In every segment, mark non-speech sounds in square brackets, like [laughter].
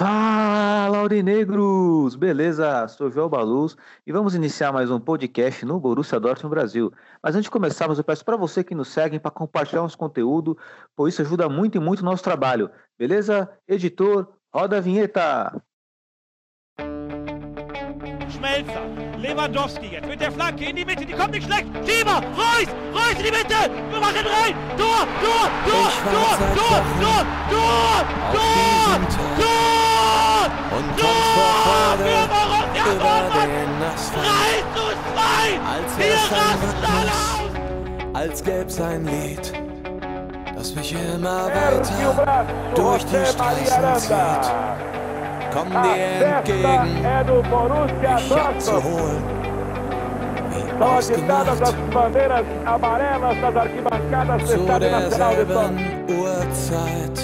Fala, Aurinegros! Beleza? Sou João Baluz e vamos iniciar mais um podcast no Borussia Dortmund Brasil. Mas antes de começarmos, eu peço para você que nos segue para compartilhar nosso conteúdo, pois isso ajuda muito e muito o nosso trabalho. Beleza? Editor, roda a vinheta! Schmelzer, Lewandowski jetzt mit der Flanke in die Mitte, die kommt nicht schlecht. Schieber, Reus, Reus in die Mitte, wir machen rein. Tor, Tor, Tor, Tor, Tor, Tor, Tor, Tor, Tor, Und Tor vor Borussia Dortmund! 3 zu Als Wir rasten alle! Als gäb's ein Lied, das mich immer weiter durch die Straßen zieht. Komm dir entgegen, mich abzuholen. Wie ausgemacht, zu derselben Uhrzeit,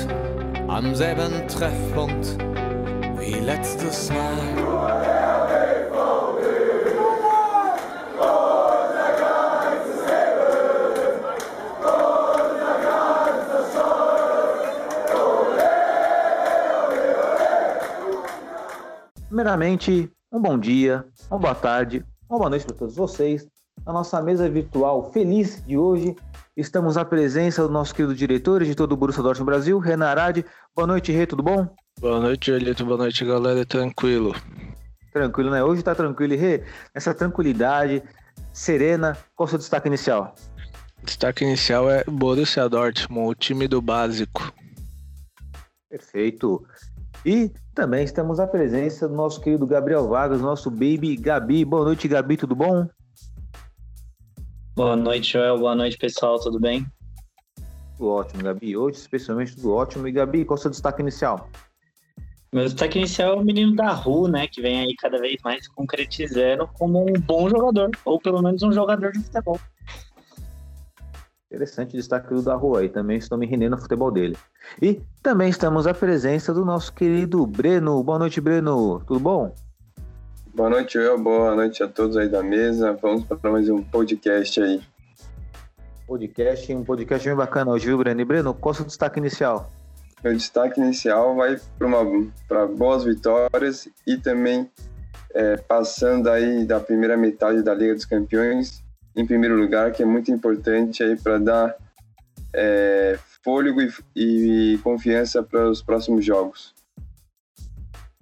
am selben Treffpunkt wie letztes Mal. Primeiramente, um bom dia, uma boa tarde, uma boa noite para todos vocês. Na nossa mesa virtual feliz de hoje, estamos à presença do nosso querido diretor, editor do Borussia Dortmund Brasil, Renan Arade. Boa noite, Rê, tudo bom? Boa noite, Elito. Boa noite, galera. Tranquilo. Tranquilo, né? Hoje tá tranquilo. E Rê, essa tranquilidade serena, qual o seu destaque inicial? Destaque inicial é Borussia Dortmund, o time do básico. Perfeito. E também estamos à presença do nosso querido Gabriel Vargas, nosso baby Gabi. Boa noite, Gabi, tudo bom? Boa noite, Joel. Boa noite, pessoal. Tudo bem? Tudo ótimo, Gabi. Hoje, especialmente, tudo ótimo. E Gabi, qual o seu destaque inicial? Meu destaque inicial é o menino da rua, né? Que vem aí cada vez mais concretizando como um bom jogador, ou pelo menos um jogador de futebol. Interessante o destaque do da rua aí. Também estou me rendendo ao futebol dele. E também estamos à presença do nosso querido Breno. Boa noite, Breno. Tudo bom? Boa noite, eu. Boa noite a todos aí da mesa. Vamos para mais um podcast aí. Podcast, um podcast bem bacana hoje, viu, Breno? E Breno, qual o seu destaque inicial? Meu destaque inicial vai para boas vitórias e também é, passando aí da primeira metade da Liga dos Campeões em primeiro lugar, que é muito importante aí para dar é, fôlego e, e confiança para os próximos jogos.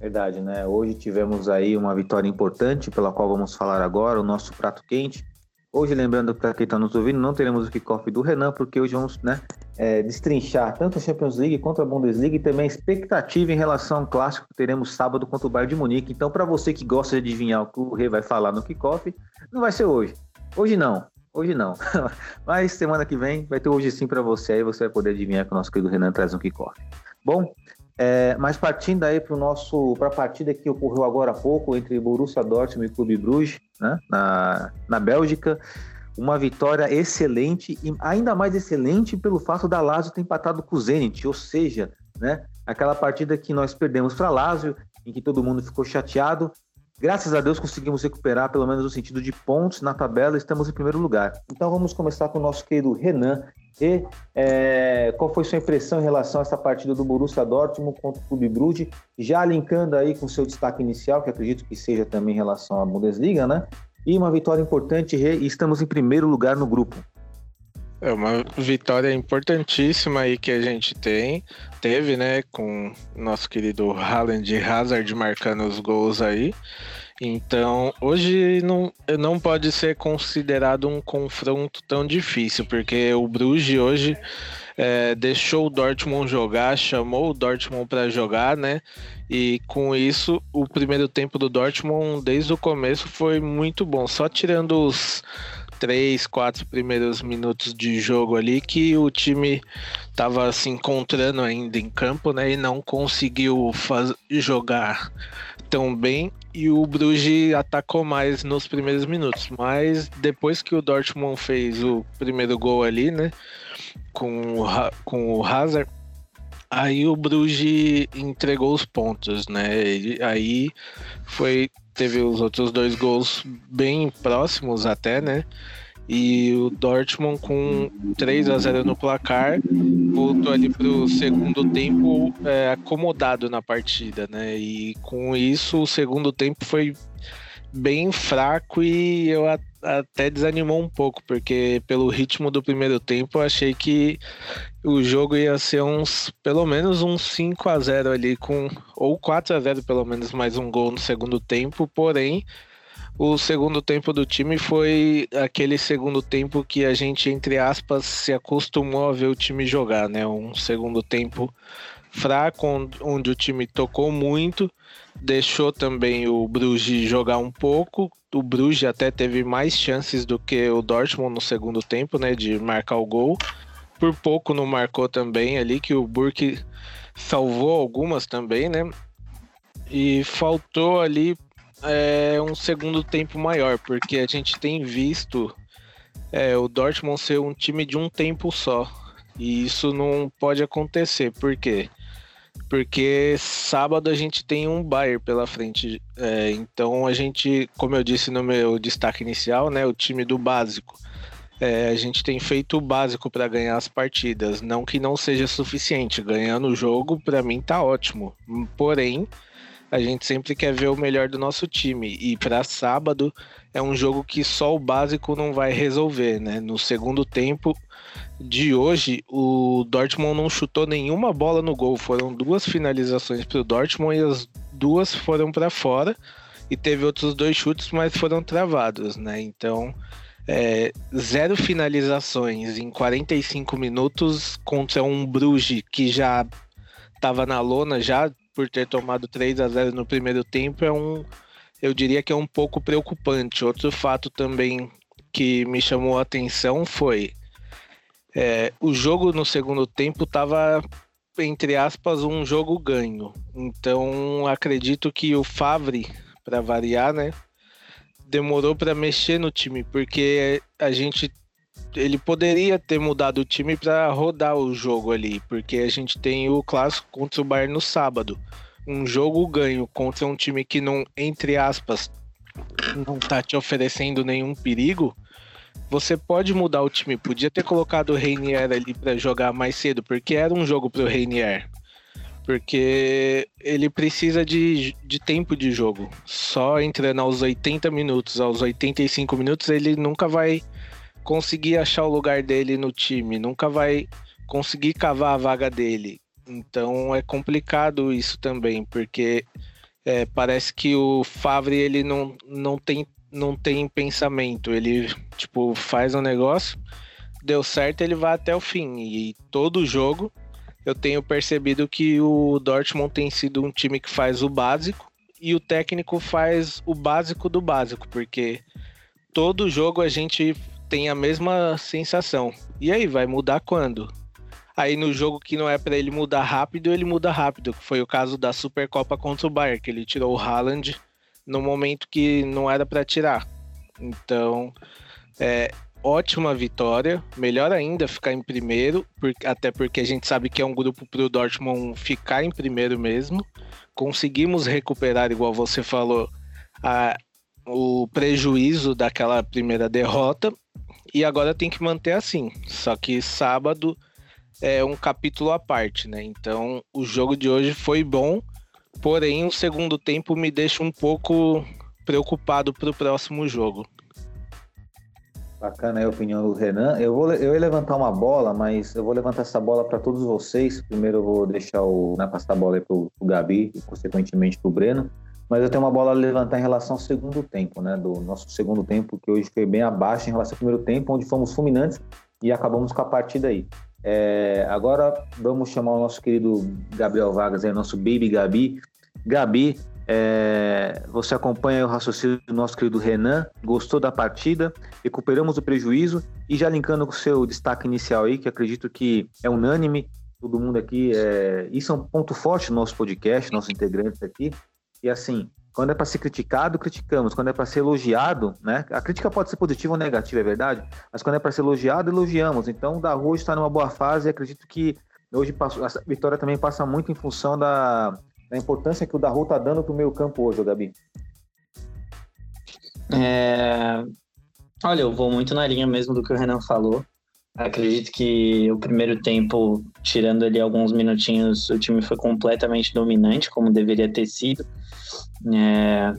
Verdade, né? Hoje tivemos aí uma vitória importante, pela qual vamos falar agora, o nosso prato quente. Hoje, lembrando para quem está nos ouvindo, não teremos o kickoff do Renan, porque hoje vamos né, é, destrinchar tanto a Champions League quanto a Bundesliga e também a expectativa em relação ao clássico que teremos sábado contra o Bayern de Munique. Então, para você que gosta de adivinhar o que o Rei vai falar no kickoff, não vai ser hoje. Hoje não, hoje não. [laughs] Mas semana que vem vai ter hoje sim para você, aí você vai poder adivinhar que o nosso querido Renan traz um kickoff. Bom, é, mas partindo aí para nosso para a partida que ocorreu agora há pouco entre Borussia Dortmund e Clube Bruges, né, na, na Bélgica, uma vitória excelente e ainda mais excelente pelo fato da Lazio ter empatado com o Zenit, ou seja, né, aquela partida que nós perdemos para Lazio, em que todo mundo ficou chateado. Graças a Deus conseguimos recuperar pelo menos no sentido de pontos na tabela, estamos em primeiro lugar. Então vamos começar com o nosso querido Renan, e é, qual foi sua impressão em relação a essa partida do Borussia Dortmund contra o Clube Brugge? Já linkando aí com seu destaque inicial, que acredito que seja também em relação à Bundesliga, né? E uma vitória importante e estamos em primeiro lugar no grupo. É uma vitória importantíssima aí que a gente tem, teve, né, com nosso querido Haaland e Hazard marcando os gols aí. Então, hoje não, não pode ser considerado um confronto tão difícil, porque o Bruges hoje é, deixou o Dortmund jogar, chamou o Dortmund para jogar, né? E com isso, o primeiro tempo do Dortmund, desde o começo, foi muito bom. Só tirando os três, quatro primeiros minutos de jogo ali, que o time estava se encontrando ainda em campo, né? E não conseguiu faz... jogar tão bem e o Bruges atacou mais nos primeiros minutos, mas depois que o Dortmund fez o primeiro gol ali, né, com o, com o Hazard, aí o Bruges entregou os pontos, né, e aí foi teve os outros dois gols bem próximos até, né, E o Dortmund com 3 a 0 no placar voltou ali para o segundo tempo é, acomodado na partida, né? E com isso o segundo tempo foi bem fraco e eu até desanimou um pouco, porque pelo ritmo do primeiro tempo eu achei que o jogo ia ser uns pelo menos uns 5 a 0 ali com ou 4 a 0 pelo menos mais um gol no segundo tempo, porém o segundo tempo do time foi aquele segundo tempo que a gente entre aspas se acostumou a ver o time jogar, né? Um segundo tempo fraco onde o time tocou muito deixou também o Bruges jogar um pouco. O Bruges até teve mais chances do que o Dortmund no segundo tempo, né, de marcar o gol. Por pouco não marcou também ali, que o Burke salvou algumas também, né? E faltou ali é, um segundo tempo maior, porque a gente tem visto é, o Dortmund ser um time de um tempo só. E isso não pode acontecer, por quê? porque sábado a gente tem um Bayern pela frente. É, então a gente, como eu disse no meu destaque inicial, né, o time do básico. É, a gente tem feito o básico para ganhar as partidas. Não que não seja suficiente. Ganhando o jogo, para mim tá ótimo. Porém, a gente sempre quer ver o melhor do nosso time. E para sábado é um jogo que só o básico não vai resolver, né? No segundo tempo, de hoje, o Dortmund não chutou nenhuma bola no gol. Foram duas finalizações para o Dortmund e as duas foram para fora. E teve outros dois chutes, mas foram travados, né? Então, é, zero finalizações em 45 minutos contra um Bruges que já estava na lona já por ter tomado 3 a 0 no primeiro tempo é um eu diria que é um pouco preocupante. Outro fato também que me chamou a atenção foi é, o jogo no segundo tempo estava, entre aspas, um jogo ganho. Então acredito que o Favre, para variar, né, demorou para mexer no time, porque a gente ele poderia ter mudado o time para rodar o jogo ali, porque a gente tem o clássico contra o Bayern no sábado. Um jogo ganho contra um time que não, entre aspas, não tá te oferecendo nenhum perigo você pode mudar o time. Podia ter colocado o Reinier ali para jogar mais cedo, porque era um jogo pro Reinier. Porque ele precisa de, de tempo de jogo. Só entrando aos 80 minutos, aos 85 minutos, ele nunca vai conseguir achar o lugar dele no time, nunca vai conseguir cavar a vaga dele. Então é complicado isso também, porque é, parece que o Favre ele não, não tem não tem pensamento. Ele, tipo, faz um negócio, deu certo, ele vai até o fim. E todo jogo eu tenho percebido que o Dortmund tem sido um time que faz o básico e o técnico faz o básico do básico, porque todo jogo a gente tem a mesma sensação. E aí, vai mudar quando? Aí no jogo que não é para ele mudar rápido, ele muda rápido, foi o caso da Supercopa contra o Bayern, que ele tirou o Haaland no momento que não era para tirar. Então, é ótima vitória, melhor ainda ficar em primeiro, até porque a gente sabe que é um grupo para o Dortmund ficar em primeiro mesmo. Conseguimos recuperar, igual você falou, a, o prejuízo daquela primeira derrota e agora tem que manter assim. Só que sábado é um capítulo à parte, né? Então o jogo de hoje foi bom Porém, o segundo tempo me deixa um pouco preocupado para o próximo jogo. Bacana a opinião do Renan. Eu vou eu ia levantar uma bola, mas eu vou levantar essa bola para todos vocês. Primeiro eu vou deixar o né, passar a bola para o Gabi e consequentemente para o Breno. Mas eu tenho uma bola a levantar em relação ao segundo tempo, né? Do nosso segundo tempo, que hoje foi bem abaixo em relação ao primeiro tempo, onde fomos fulminantes e acabamos com a partida aí. É, agora vamos chamar o nosso querido Gabriel Vargas, aí, nosso Baby Gabi. Gabi, é, você acompanha o raciocínio do nosso querido Renan, gostou da partida, recuperamos o prejuízo e já linkando com o seu destaque inicial aí, que acredito que é unânime, todo mundo aqui, é, isso é um ponto forte do nosso podcast, nossos integrantes aqui, e assim, quando é para ser criticado, criticamos. Quando é para ser elogiado, né? A crítica pode ser positiva ou negativa, é verdade. Mas quando é para ser elogiado, elogiamos. Então, o da Rua está numa boa fase. E acredito que hoje essa vitória também passa muito em função da, da importância que o Daru está dando para o meio campo hoje, Gabi. É... Olha, eu vou muito na linha mesmo do que o Renan falou. Acredito que o primeiro tempo, tirando ali alguns minutinhos, o time foi completamente dominante, como deveria ter sido. É,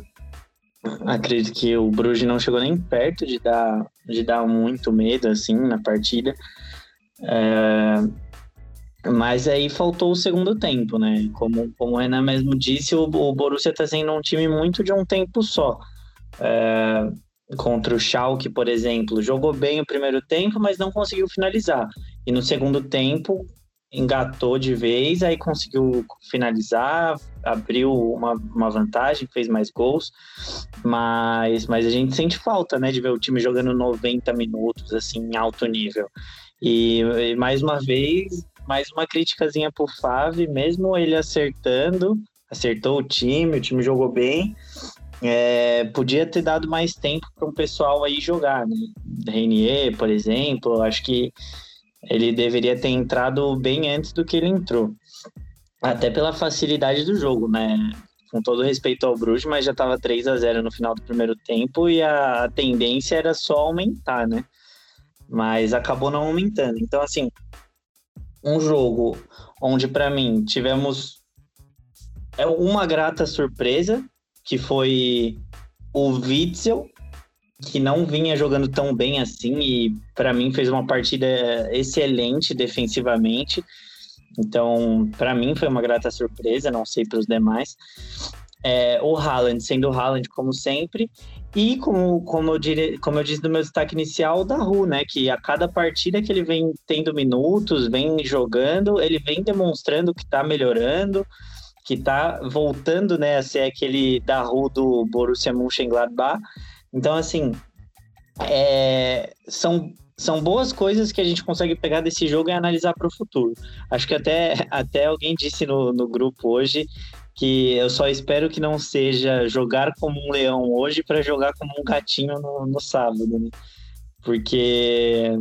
acredito que o Bruges não chegou nem perto de dar, de dar muito medo assim na partida. É, mas aí faltou o segundo tempo, né? Como, como o Renan mesmo disse, o, o Borussia está sendo um time muito de um tempo só. É, contra o Schalke, por exemplo, jogou bem o primeiro tempo, mas não conseguiu finalizar. E no segundo tempo engatou de vez, aí conseguiu finalizar, abriu uma, uma vantagem, fez mais gols, mas, mas a gente sente falta, né, de ver o time jogando 90 minutos, assim, em alto nível. E, e mais uma vez, mais uma criticazinha pro Fave, mesmo ele acertando, acertou o time, o time jogou bem, é, podia ter dado mais tempo para um pessoal aí jogar, né? Renier, por exemplo, acho que ele deveria ter entrado bem antes do que ele entrou. Até pela facilidade do jogo, né? Com todo respeito ao Bruges, mas já estava 3 a 0 no final do primeiro tempo e a tendência era só aumentar, né? Mas acabou não aumentando. Então, assim, um jogo onde, para mim, tivemos é uma grata surpresa, que foi o Witzel, que não vinha jogando tão bem assim e para mim fez uma partida excelente defensivamente. Então, para mim foi uma grata surpresa, não sei para os demais. É, o Haaland, sendo o Haaland como sempre, e como, como, eu dire, como eu disse no meu destaque inicial, da Ru, né? Que a cada partida que ele vem tendo minutos, vem jogando, ele vem demonstrando que está melhorando que tá voltando, né, a ser aquele da rua do Borussia Mönchengladbach. Então, assim, é, são, são boas coisas que a gente consegue pegar desse jogo e analisar para o futuro. Acho que até, [laughs] até alguém disse no, no grupo hoje que eu só espero que não seja jogar como um leão hoje para jogar como um gatinho no, no sábado, né? Porque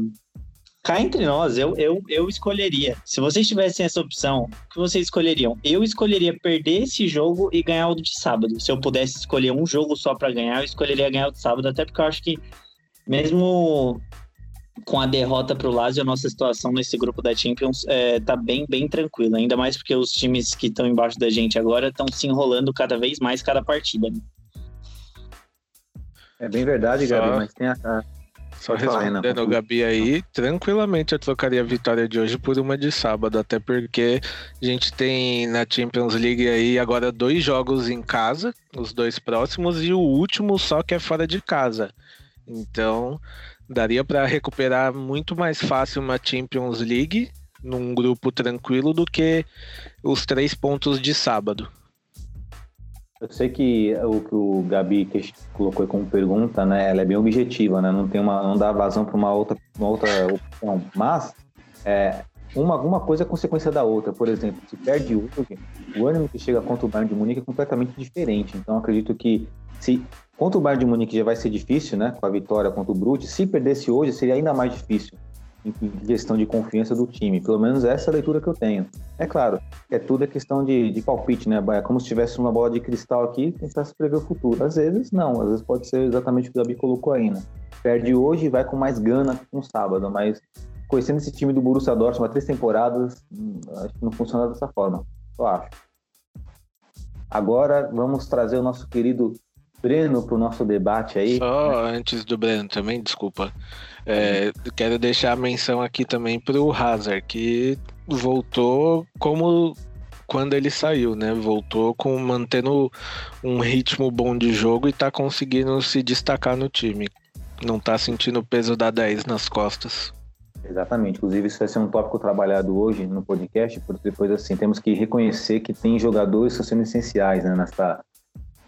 cá entre nós, eu, eu, eu escolheria. Se vocês tivessem essa opção, o que vocês escolheriam? Eu escolheria perder esse jogo e ganhar o de sábado. Se eu pudesse escolher um jogo só para ganhar, eu escolheria ganhar o de sábado, até porque eu acho que mesmo com a derrota para o Lazio, a nossa situação nesse grupo da Champions é, tá bem, bem tranquila. Ainda mais porque os times que estão embaixo da gente agora estão se enrolando cada vez mais cada partida. Né? É bem verdade, Gabi, mas tem a, só respondendo o Gabi aí, tranquilamente eu trocaria a vitória de hoje por uma de sábado, até porque a gente tem na Champions League aí agora dois jogos em casa, os dois próximos, e o último só que é fora de casa. Então, daria para recuperar muito mais fácil uma Champions League num grupo tranquilo do que os três pontos de sábado. Eu sei que o que o Gabi colocou como pergunta, né, ela é bem objetiva, né, não tem uma, não dá vazão para uma outra, uma outra opção. Mas é, uma, uma coisa é consequência da outra. Por exemplo, se perde hoje, o ânimo que chega contra o Bayern de Munique é completamente diferente. Então acredito que se contra o Bayern de Munique já vai ser difícil, né, com a vitória contra o Brute, se perdesse hoje seria ainda mais difícil em questão de confiança do time. Pelo menos essa é a leitura que eu tenho. É claro, é tudo é questão de, de palpite, né? É como se tivesse uma bola de cristal aqui e tentasse prever o futuro. Às vezes não, às vezes pode ser exatamente o que o Gabi colocou aí, né? Perde hoje e vai com mais gana no sábado, mas conhecendo esse time do Borussia Dortmund há três temporadas, hum, acho que não funciona dessa forma. Eu acho. Agora vamos trazer o nosso querido Breno para o nosso debate aí. Só antes do Breno também, desculpa. É, quero deixar a menção aqui também para o Hazard, que voltou como quando ele saiu, né? Voltou com mantendo um ritmo bom de jogo e tá conseguindo se destacar no time. Não tá sentindo o peso da 10 nas costas. Exatamente. Inclusive, isso vai ser um tópico trabalhado hoje no podcast, porque depois, assim, temos que reconhecer que tem jogadores que estão sendo essenciais né, nessa,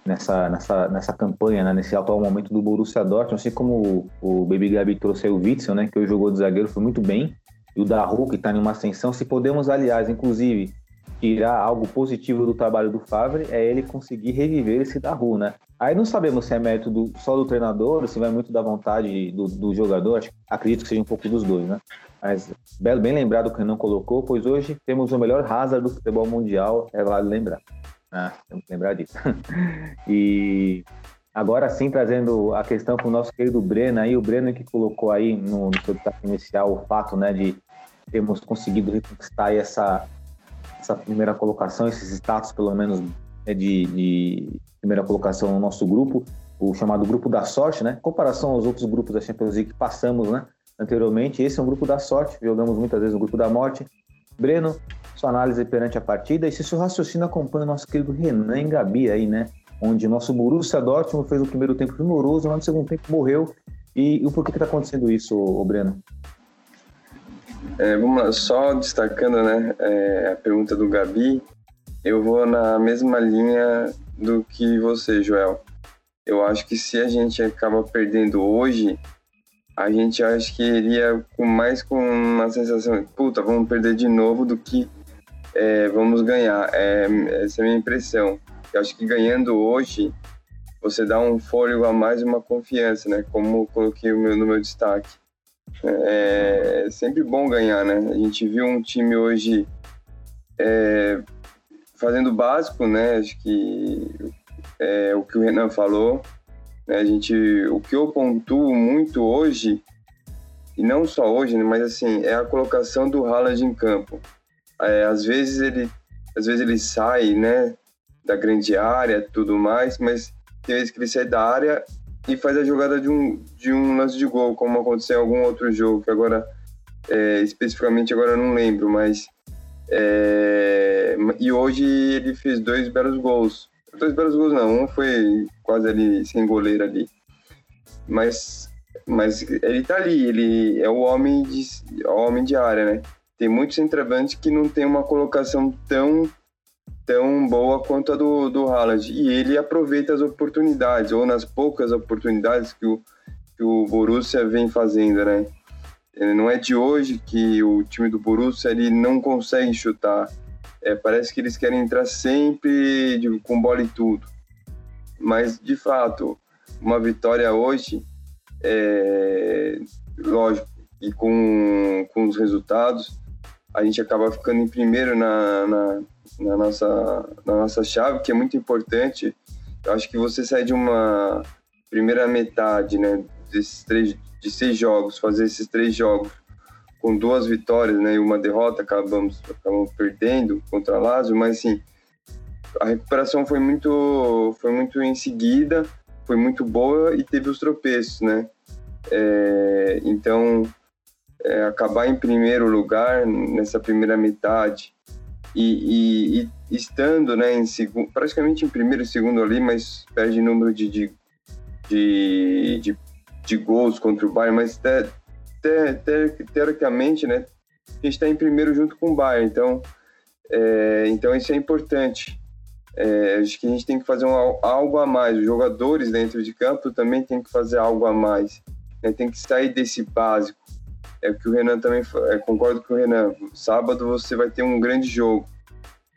nessa, nessa, nessa campanha, né, nesse atual momento do Borussia Dortmund, assim como o, o Baby Gabi trouxe aí o Witzel, né, que jogou de zagueiro, foi muito bem, e o Daru, que está em uma ascensão, se podemos, aliás, inclusive, tirar algo positivo do trabalho do Favre, é ele conseguir reviver esse Daru, né? Aí não sabemos se é mérito do, só do treinador, se vai muito da vontade do, do jogador, acho, acredito que seja um pouco dos dois, né? Mas bem, bem lembrado que não colocou, pois hoje temos o melhor Hazard do futebol mundial, é vale lembrar. Ah, temos que lembrar disso. [laughs] e Agora sim, trazendo a questão para o nosso querido Breno aí, o Breno que colocou aí no, no seu destaque inicial o fato né, de termos conseguido reconquistar essa, essa primeira colocação, esses status pelo menos né, de, de, primeira colocação no nosso grupo, o chamado grupo da sorte, né? Em comparação aos outros grupos da Champions League que passamos, né? Anteriormente, esse é um grupo da sorte, jogamos muitas vezes o grupo da morte. Breno, sua análise perante a partida e se seu raciocínio acompanha o nosso querido Renan e Gabi aí, né? onde nosso Borussia Dortmund fez o primeiro tempo primoroso, lá no segundo tempo morreu. E, e o porquê que está acontecendo isso, o Breno? É, vamos lá, só destacando né, é, a pergunta do Gabi, eu vou na mesma linha do que você, Joel. Eu acho que se a gente acaba perdendo hoje, a gente acho que iria com mais com uma sensação, puta, vamos perder de novo do que é, vamos ganhar. É, essa é a minha impressão. Eu acho que ganhando hoje, você dá um fôlego a mais e uma confiança, né? Como coloquei no meu, no meu destaque. É, é sempre bom ganhar, né? A gente viu um time hoje é, fazendo básico, né? Acho que é o que o Renan falou. Né? A gente, o que eu pontuo muito hoje, e não só hoje, né? mas assim, é a colocação do Haaland em campo. É, às vezes ele, às vezes ele sai, né? da grande área, tudo mais, mas tem vezes que ele sai da área e faz a jogada de um, de um lance de gol, como aconteceu em algum outro jogo, que agora, é, especificamente agora eu não lembro, mas... É, e hoje ele fez dois belos gols. Dois belos gols não, um foi quase ali, sem goleiro ali. Mas, mas ele tá ali, ele é o homem de, o homem de área, né? Tem muitos centroavantes que não tem uma colocação tão tão boa quanto a do, do Haaland. E ele aproveita as oportunidades, ou nas poucas oportunidades que o, que o Borussia vem fazendo, né? Não é de hoje que o time do Borussia ele não consegue chutar. É, parece que eles querem entrar sempre de, com bola e tudo. Mas, de fato, uma vitória hoje, é, lógico, e com, com os resultados, a gente acaba ficando em primeiro na, na na nossa, na nossa chave, que é muito importante. Eu acho que você sai de uma primeira metade, né, desses três, de seis jogos, fazer esses três jogos com duas vitórias, né, e uma derrota, acabamos, acabamos perdendo contra a Lazio, mas assim, a recuperação foi muito, foi muito em seguida, foi muito boa e teve os tropeços, né? É, então, é, acabar em primeiro lugar nessa primeira metade e, e, e estando né, em segundo, praticamente em primeiro e segundo ali, mas perde número de, de, de, de, de gols contra o Bayern, mas te, te, te, teoricamente né, a gente está em primeiro junto com o Bayern, então, é, então isso é importante. É, acho que a gente tem que fazer um, algo a mais. Os jogadores dentro de campo também tem que fazer algo a mais. Né? Tem que sair desse básico é que o Renan também é, concordo com o Renan. Sábado você vai ter um grande jogo,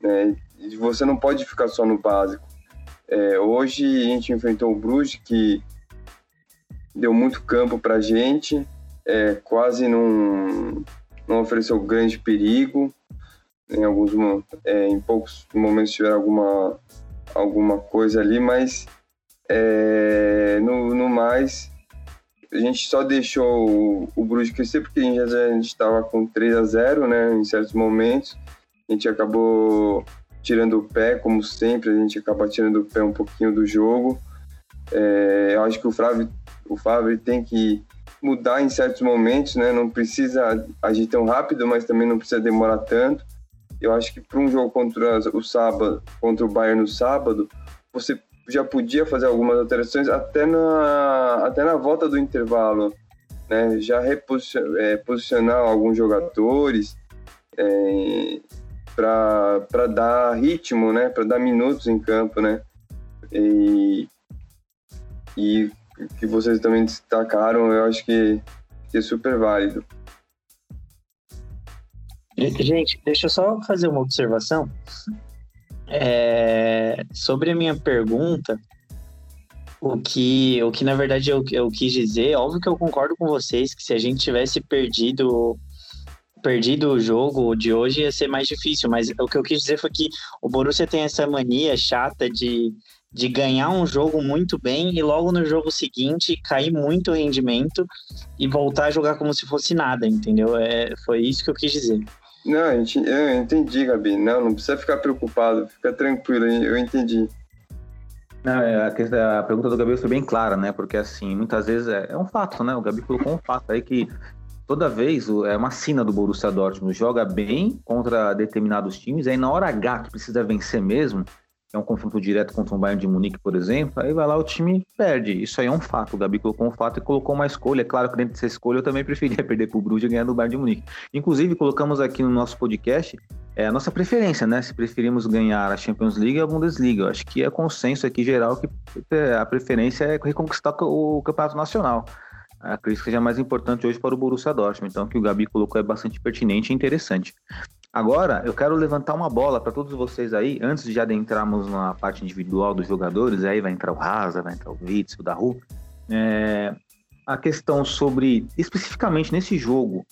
né? E você não pode ficar só no básico. É, hoje a gente enfrentou o Bruges que deu muito campo para gente, é, quase não, não ofereceu grande perigo. Em alguns é, em poucos momentos tiveram alguma alguma coisa ali, mas é, no, no mais a gente só deixou o, o Bruges crescer porque a gente estava com 3 a 0 né, em certos momentos. A gente acabou tirando o pé, como sempre, a gente acaba tirando o pé um pouquinho do jogo. É, eu acho que o Favre, o Favre tem que mudar em certos momentos, né? Não precisa agir tão rápido, mas também não precisa demorar tanto. Eu acho que para um jogo contra o sábado, contra o Bayern no sábado, você já podia fazer algumas alterações até na, até na volta do intervalo, né? Já reposicionar é, alguns jogadores é, para dar ritmo, né? Para dar minutos em campo, né? E, e que vocês também destacaram, eu acho que, que é super válido. Gente, deixa eu só fazer uma observação. É, sobre a minha pergunta, o que, o que na verdade eu, eu quis dizer, óbvio que eu concordo com vocês que se a gente tivesse perdido perdido o jogo de hoje ia ser mais difícil, mas o que eu quis dizer foi que o Borussia tem essa mania chata de, de ganhar um jogo muito bem e logo no jogo seguinte cair muito o rendimento e voltar a jogar como se fosse nada, entendeu? É, foi isso que eu quis dizer. Não, eu entendi, Gabi. Não, não precisa ficar preocupado, fica tranquilo, eu entendi. Não, é, a, questão, a, pergunta do Gabi foi bem clara, né? Porque assim, muitas vezes é, é, um fato, né? O Gabi colocou um fato aí que toda vez é uma sina do Borussia Dortmund, joga bem contra determinados times, aí na hora H que precisa vencer mesmo, é um confronto direto contra um Bayern de Munique, por exemplo, aí vai lá o time perde. Isso aí é um fato. O Gabi colocou um fato e colocou uma escolha. É claro que dentro dessa escolha eu também preferia [laughs] perder para o Bruges e ganhar do Bayern de Munique. Inclusive, colocamos aqui no nosso podcast é a nossa preferência, né? Se preferimos ganhar a Champions League ou a Bundesliga. Eu acho que é consenso aqui geral que é, a preferência é reconquistar o Campeonato Nacional. A crise seja mais importante hoje para o Borussia Dortmund. Então, o que o Gabi colocou é bastante pertinente e interessante. Agora, eu quero levantar uma bola para todos vocês aí, antes de adentrarmos na parte individual dos jogadores, aí vai entrar o Raza, vai entrar o Witz, o Daru, é, a questão sobre, especificamente nesse jogo,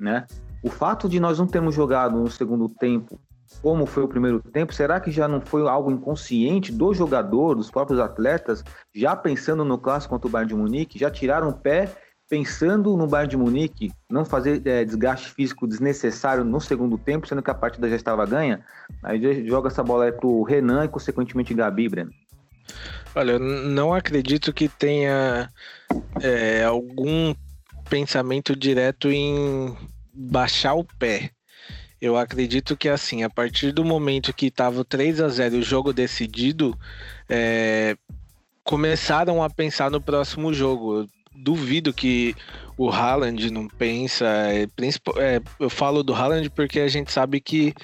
né, o fato de nós não termos jogado no segundo tempo como foi o primeiro tempo, será que já não foi algo inconsciente do jogador, dos próprios atletas, já pensando no clássico contra o Bayern de Munique, já tiraram o pé pensando no Bayern de Munique, não fazer é, desgaste físico desnecessário no segundo tempo, sendo que a partida já estava ganha, aí joga essa bola aí pro Renan e consequentemente Gabi, Breno. Olha, eu não acredito que tenha é, algum pensamento direto em baixar o pé. Eu acredito que assim, a partir do momento que estava 3 a 0 o jogo decidido, é, começaram a pensar no próximo jogo duvido que o Haaland não pensa. É, é, eu falo do Haaland porque a gente sabe que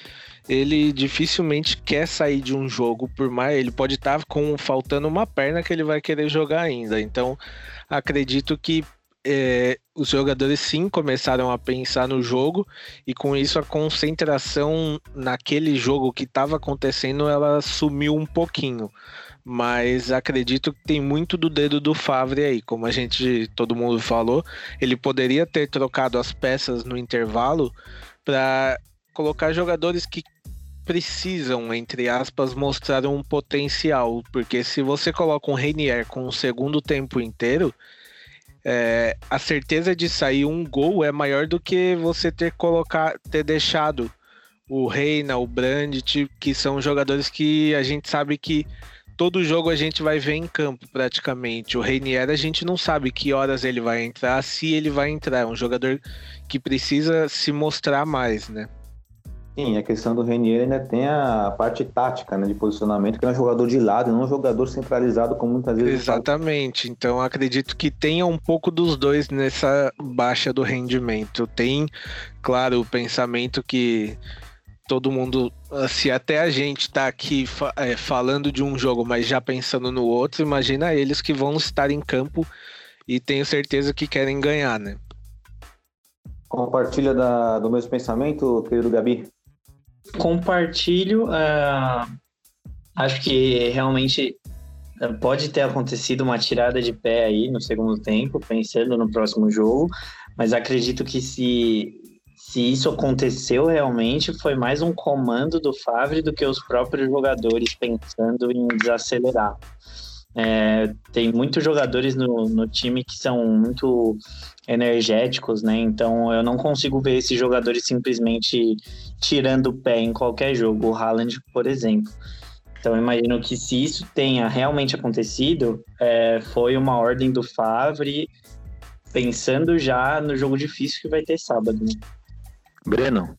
ele dificilmente quer sair de um jogo, por mais ele pode estar tá com faltando uma perna que ele vai querer jogar ainda. Então, acredito que é, os jogadores sim começaram a pensar no jogo e com isso a concentração naquele jogo que estava acontecendo ela sumiu um pouquinho mas acredito que tem muito do dedo do Favre aí, como a gente todo mundo falou, ele poderia ter trocado as peças no intervalo para colocar jogadores que precisam, entre aspas, mostrar um potencial, porque se você coloca um Reinier com o segundo tempo inteiro, é, a certeza de sair um gol é maior do que você ter colocar, ter deixado o Reina, o Brandt, que são jogadores que a gente sabe que todo jogo a gente vai ver em campo praticamente. O Reinier a gente não sabe que horas ele vai entrar, se ele vai entrar. É um jogador que precisa se mostrar mais, né? Sim, a questão do Renier ainda tem a parte tática, né, de posicionamento, que é um jogador de lado, não um jogador centralizado, como muitas vezes. Exatamente. Então acredito que tenha um pouco dos dois nessa baixa do rendimento. Tem, claro, o pensamento que todo mundo, se até a gente tá aqui é, falando de um jogo, mas já pensando no outro, imagina eles que vão estar em campo e tenho certeza que querem ganhar, né? Compartilha da, do mesmo pensamento, querido Gabi? Compartilho. Uh, acho que realmente é, pode ter acontecido uma tirada de pé aí no segundo tempo, pensando no próximo jogo, mas acredito que se se isso aconteceu realmente, foi mais um comando do Favre do que os próprios jogadores pensando em desacelerar. É, tem muitos jogadores no, no time que são muito energéticos, né? Então eu não consigo ver esses jogadores simplesmente tirando o pé em qualquer jogo. O Haaland, por exemplo. Então imagino que se isso tenha realmente acontecido, é, foi uma ordem do Favre pensando já no jogo difícil que vai ter sábado. Né? Breno?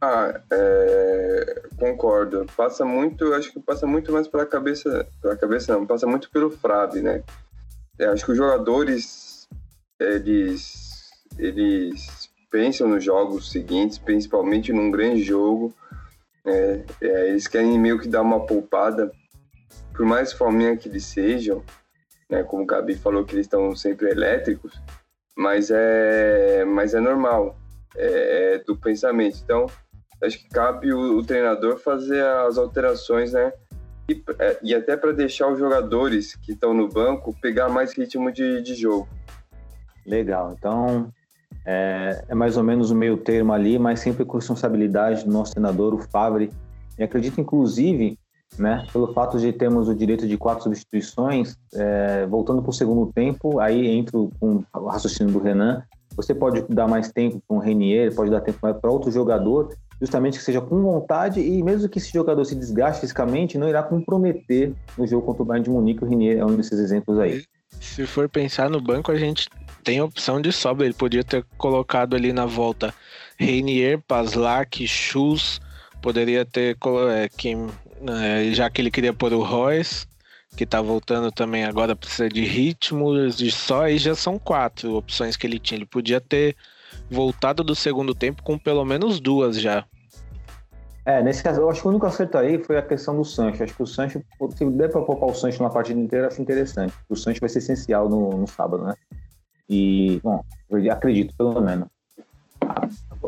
Ah, é, concordo. Passa muito, acho que passa muito mais pela cabeça, pela cabeça não, passa muito pelo Frade, né? É, acho que os jogadores eles eles pensam nos jogos seguintes, principalmente num grande jogo. É, é, eles querem meio que dar uma poupada, por mais fominha que eles sejam, né? Como o Gabi falou que eles estão sempre elétricos, mas é, mas é normal é, é, do pensamento. Então, acho que cabe o, o treinador fazer as alterações, né? E, é, e até para deixar os jogadores que estão no banco pegar mais ritmo de, de jogo. Legal. Então, é, é, mais ou menos o meio termo ali, mas sempre com responsabilidade do nosso treinador, o Favre. E acredito, inclusive, né? Pelo fato de termos o direito de quatro substituições, é, voltando para o segundo tempo, aí entro com o raciocínio do Renan. Você pode dar mais tempo para um Renier, pode dar tempo para outro jogador, justamente que seja com vontade e mesmo que esse jogador se desgaste fisicamente, não irá comprometer no jogo contra o Bayern de Munique. O Renier é um desses exemplos aí. Se for pensar no banco, a gente tem opção de sobra. Ele podia ter colocado ali na volta Reinier, Paslak, Schultz, poderia ter é, é, já que ele queria pôr o Royce, que tá voltando também agora, precisa de ritmo, de só, e já são quatro opções que ele tinha. Ele podia ter voltado do segundo tempo com pelo menos duas já. É, nesse caso, eu acho que o único acerto aí foi a questão do Sancho. Acho que o Sancho, se der para poupar o Sancho na partida inteira, acho interessante. O Sancho vai ser essencial no, no sábado, né? E, bom, acredito, pelo menos.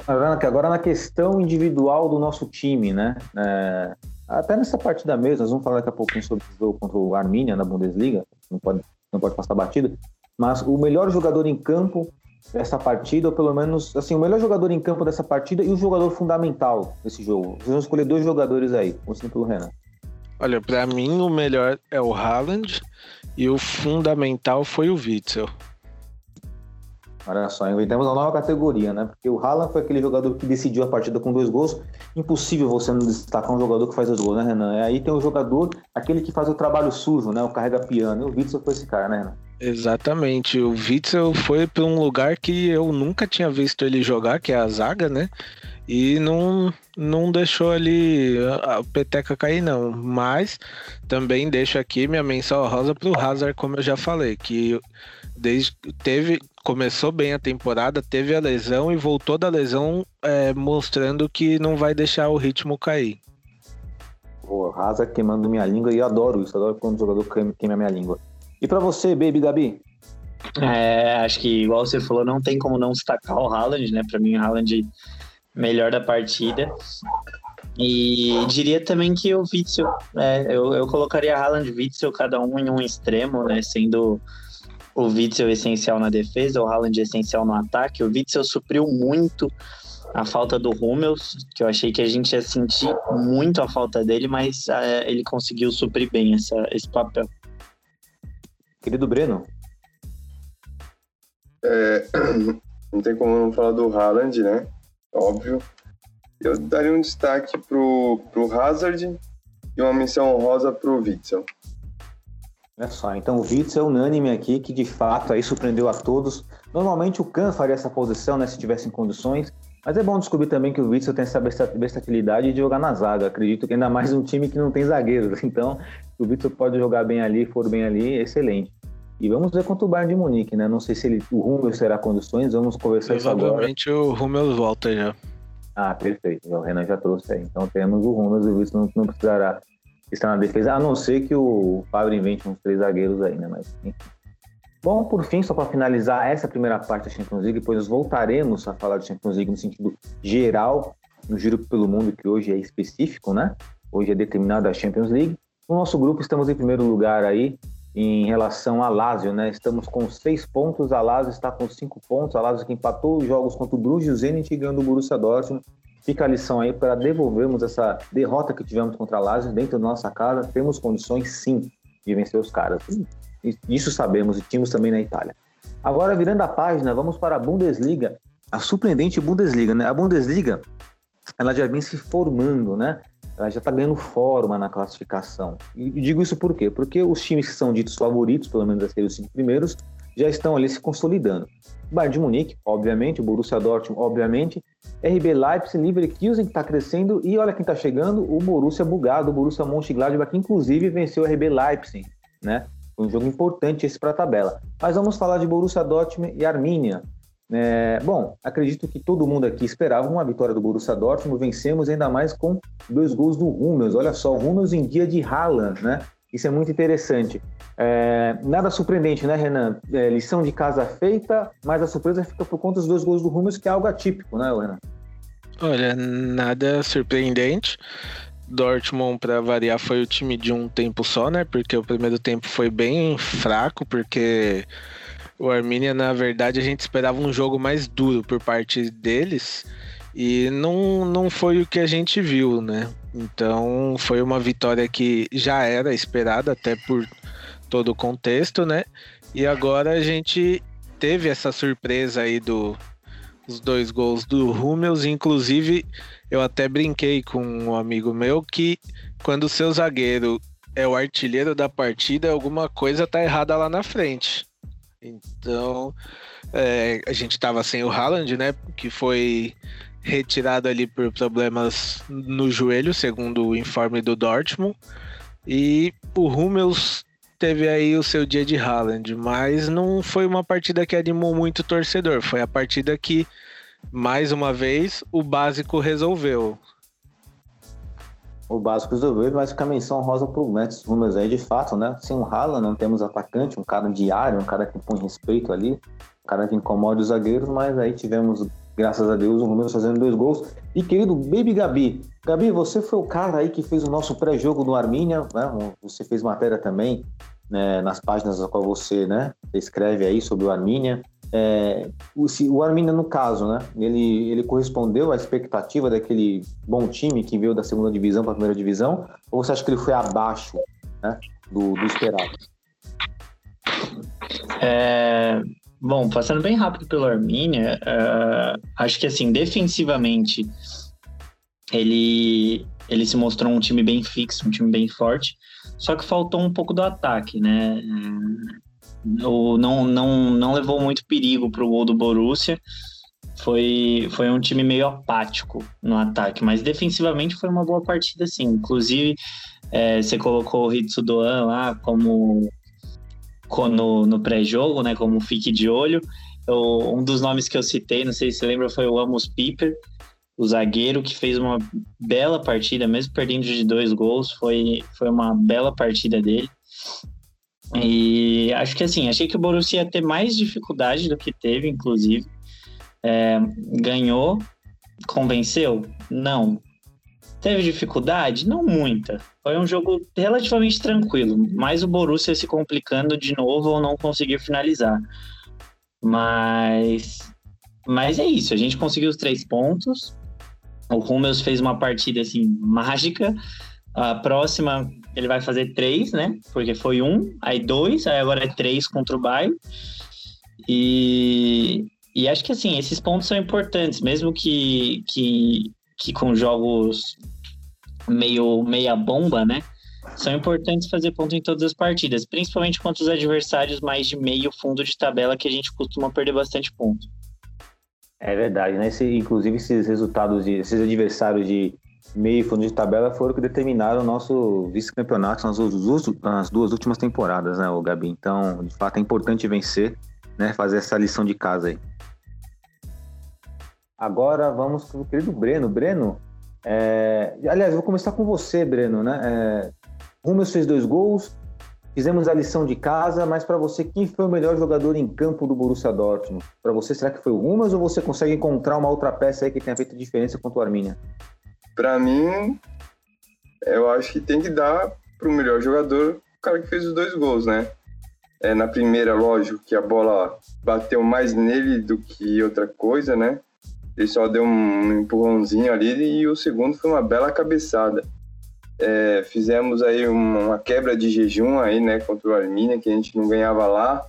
Agora na questão individual do nosso time, né? É, até nessa partida mesmo, nós vamos falar daqui a pouquinho sobre o jogo contra o Arminia na Bundesliga, não pode, não pode passar batida, mas o melhor jogador em campo dessa partida, ou pelo menos, assim, o melhor jogador em campo dessa partida e o jogador fundamental desse jogo. Vocês vão escolher dois jogadores aí, começando pelo Renan. Olha, para mim o melhor é o Haaland e o fundamental foi o Witzel. Olha só, inventamos uma nova categoria, né? Porque o Haaland foi aquele jogador que decidiu a partida com dois gols. Impossível você não destacar um jogador que faz os gols, né, Renan? E aí tem o jogador, aquele que faz o trabalho sujo, né? O carrega piano. E o Witzel foi esse cara, né, Renan? Exatamente. O Witzel foi para um lugar que eu nunca tinha visto ele jogar, que é a zaga, né? E não, não deixou ali a peteca cair, não. Mas também deixo aqui minha menção rosa para o Hazard, como eu já falei, que desde teve começou bem a temporada, teve a lesão e voltou da lesão é, mostrando que não vai deixar o ritmo cair. Pô, Rasa queimando minha língua e eu adoro isso, adoro quando o jogador queima minha língua. E para você, Baby Gabi? É, acho que igual você falou, não tem como não destacar o Haaland, né? Para mim, o Haaland melhor da partida. E diria também que o Witzel, é, eu, eu colocaria Haaland e Witzel cada um em um extremo, né? Sendo o Witzel essencial na defesa, o Haaland essencial no ataque. O Witzel supriu muito a falta do Hummels, que eu achei que a gente ia sentir muito a falta dele, mas é, ele conseguiu suprir bem essa, esse papel. Querido Breno. É, [clears throat] não tem como não falar do Haaland, né? Óbvio. Eu daria um destaque pro, pro Hazard e uma menção honrosa pro Witzel. Olha só, então o Witzel é unânime aqui, que de fato aí surpreendeu a todos. Normalmente o Kahn faria essa posição, né, se tivesse em condições, mas é bom descobrir também que o Witzel tem essa versatilidade de jogar na zaga. Acredito que ainda mais um time que não tem zagueiros. [laughs] Então, o Witzel pode jogar bem ali, for bem ali, excelente. E vamos ver quanto o Bayern de Munique, né? Não sei se ele, o Rummel será condições, vamos conversar isso agora. Provavelmente o Rummel volta já. Ah, perfeito. O Renan já trouxe aí. Então temos o Rummel e o Witzel não, não precisará está na defesa, a não ser que o Fábio invente uns três zagueiros aí, né? Mas, enfim. Bom, por fim, só para finalizar essa primeira parte da Champions League, depois voltaremos a falar de Champions League no sentido geral, no giro pelo mundo, que hoje é específico, né? Hoje é determinado a Champions League. No nosso grupo, estamos em primeiro lugar aí em relação a Lazio, né? Estamos com seis pontos, a Lazio está com cinco pontos, a Lazio que empatou os jogos contra o Bruges, o Zenit ganhando o Borussia Dortmund Fica a lição aí para devolvermos essa derrota que tivemos contra a Lazio dentro da nossa casa. Temos condições, sim, de vencer os caras. Isso sabemos e tínhamos também na Itália. Agora, virando a página, vamos para a Bundesliga. A surpreendente Bundesliga, né? A Bundesliga, ela já vem se formando, né? Ela já está ganhando forma na classificação. E digo isso por quê? Porque os times que são ditos favoritos, pelo menos a os cinco primeiros, já estão ali se consolidando. Bayern de Munique, obviamente, o Borussia Dortmund, obviamente, RB Leipzig, Leverkusen que está crescendo e olha quem está chegando, o Borussia bugado, o Borussia Mönchengladbach que inclusive venceu o RB Leipzig, né? Um jogo importante esse para a tabela. Mas vamos falar de Borussia Dortmund e Arminia. É, bom, acredito que todo mundo aqui esperava uma vitória do Borussia Dortmund, vencemos ainda mais com dois gols do Hummels. Olha só, o Hummels em dia de Haaland, né? Isso é muito interessante. É, nada surpreendente, né, Renan? É, lição de casa feita, mas a surpresa fica por conta dos dois gols do Rummels, que é algo atípico, né, Renan? Olha, nada surpreendente. Dortmund, para variar, foi o time de um tempo só, né? Porque o primeiro tempo foi bem fraco, porque o Arminia, na verdade, a gente esperava um jogo mais duro por parte deles e não, não foi o que a gente viu, né? Então foi uma vitória que já era esperada, até por todo o contexto, né? E agora a gente teve essa surpresa aí do, dois gols do Hummels, inclusive eu até brinquei com um amigo meu que quando o seu zagueiro é o artilheiro da partida, alguma coisa tá errada lá na frente. Então, é, a gente tava sem o Haaland, né? Que foi retirado ali por problemas no joelho, segundo o informe do Dortmund. E o Hummels teve aí o seu dia de Haaland, mas não foi uma partida que animou muito o torcedor. Foi a partida que, mais uma vez, o básico resolveu o básico resolveu, mas fica a menção rosa pro Mets Hummels aí, de fato, né? Sem um Haaland, não temos atacante, um cara diário, um cara que põe respeito ali, um cara que incomoda os zagueiros, mas aí tivemos, graças a Deus, o Hummels fazendo dois gols. E querido Baby Gabi, Gabi, você foi o cara aí que fez o nosso pré-jogo no Armínia, né? Você fez matéria também, né, nas páginas da qual você, né, escreve aí sobre o Armínia. É, o, o Arminia, no caso, né, ele, ele correspondeu à expectativa daquele bom time que veio da segunda divisão para a primeira divisão? Ou você acha que ele foi abaixo né, do, do esperado? É, bom, passando bem rápido pelo Arminia, uh, acho que assim, defensivamente, ele, ele se mostrou um time bem fixo, um time bem forte, só que faltou um pouco do ataque, né? o, não, não, não levou muito perigo para o gol do Borussia. Foi, foi um time meio apático no ataque, mas defensivamente foi uma boa partida, sim. Inclusive, é, você colocou o Hitsu Doan lá como no, no pré-jogo, né? Como fique de olho. Eu, um dos nomes que eu citei, não sei se você lembra, foi o Amos Piper, o zagueiro que fez uma bela partida, mesmo perdendo de dois gols, foi, foi uma bela partida dele. E acho que assim, achei que o Borussia ia ter mais dificuldade do que teve, inclusive. É, ganhou, convenceu? Não. Teve dificuldade? Não muita. Foi um jogo relativamente tranquilo, mas o Borussia se complicando de novo ou não conseguir finalizar. Mas, mas é isso, a gente conseguiu os três pontos. O Hummels fez uma partida assim mágica. A próxima ele vai fazer três, né? Porque foi um, aí dois, aí agora é três contra o Bayern. E, e acho que assim, esses pontos são importantes, mesmo que, que, que com jogos meio meia bomba, né? São importantes fazer ponto em todas as partidas, principalmente contra os adversários mais de meio fundo de tabela que a gente costuma perder bastante ponto. É verdade, né? Esse, inclusive esses resultados de esses adversários de meio fundo de tabela foram que determinaram o nosso vice-campeonato nas, nas, duas últimas temporadas, né, o Gabi? Então, de fato, é importante vencer, né? Fazer essa lição de casa aí. Agora vamos para o querido Breno. Breno, é... aliás, vou começar com você, Breno, né? É... Fez dois gols, fizemos a lição de casa, mas para você, quem foi o melhor jogador em campo do Borussia Dortmund? Para você, será que foi o Rummels ou você consegue encontrar uma outra peça aí que tenha feito diferença contra o Arminia? para mim, eu acho que tem que dar para o melhor jogador o cara que fez os dois gols, né? É, na primeira, lógico, que a bola bateu mais nele do que outra coisa, né? Ele só deu um empurrãozinho ali e o segundo foi uma bela cabeçada. É, fizemos aí uma quebra de jejum aí, né, contra o Arminia, que a gente não ganhava lá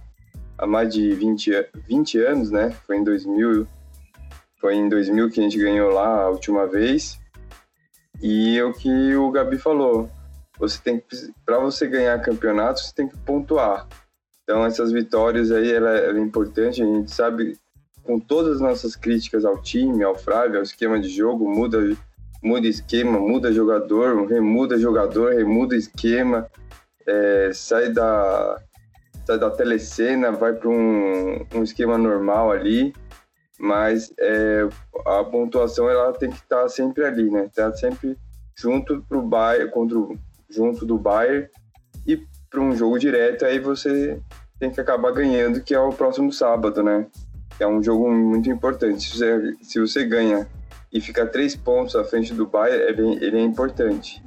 há mais de 20, 20 anos, né? Foi em 2000, foi em 2000 que a gente ganhou lá a última vez. E é o que o Gabi falou, você tem para você ganhar campeonato, você tem que pontuar. Então essas vitórias aí ela, ela, é importante, a gente sabe com todas as nossas críticas ao time, ao Flávio, ao esquema de jogo, muda muda esquema, muda jogador, remuda jogador, remuda esquema, é, sai da sai da telecena, vai para um, um esquema normal ali mas é, a pontuação ela tem que estar tá sempre ali, né? Tá sempre junto pro Bayern, contra o, junto do Bayern e para um jogo direto aí você tem que acabar ganhando, que é o próximo sábado, né? É um jogo muito importante. Se você, se você ganha e fica três pontos à frente do Bayern, ele, ele é importante.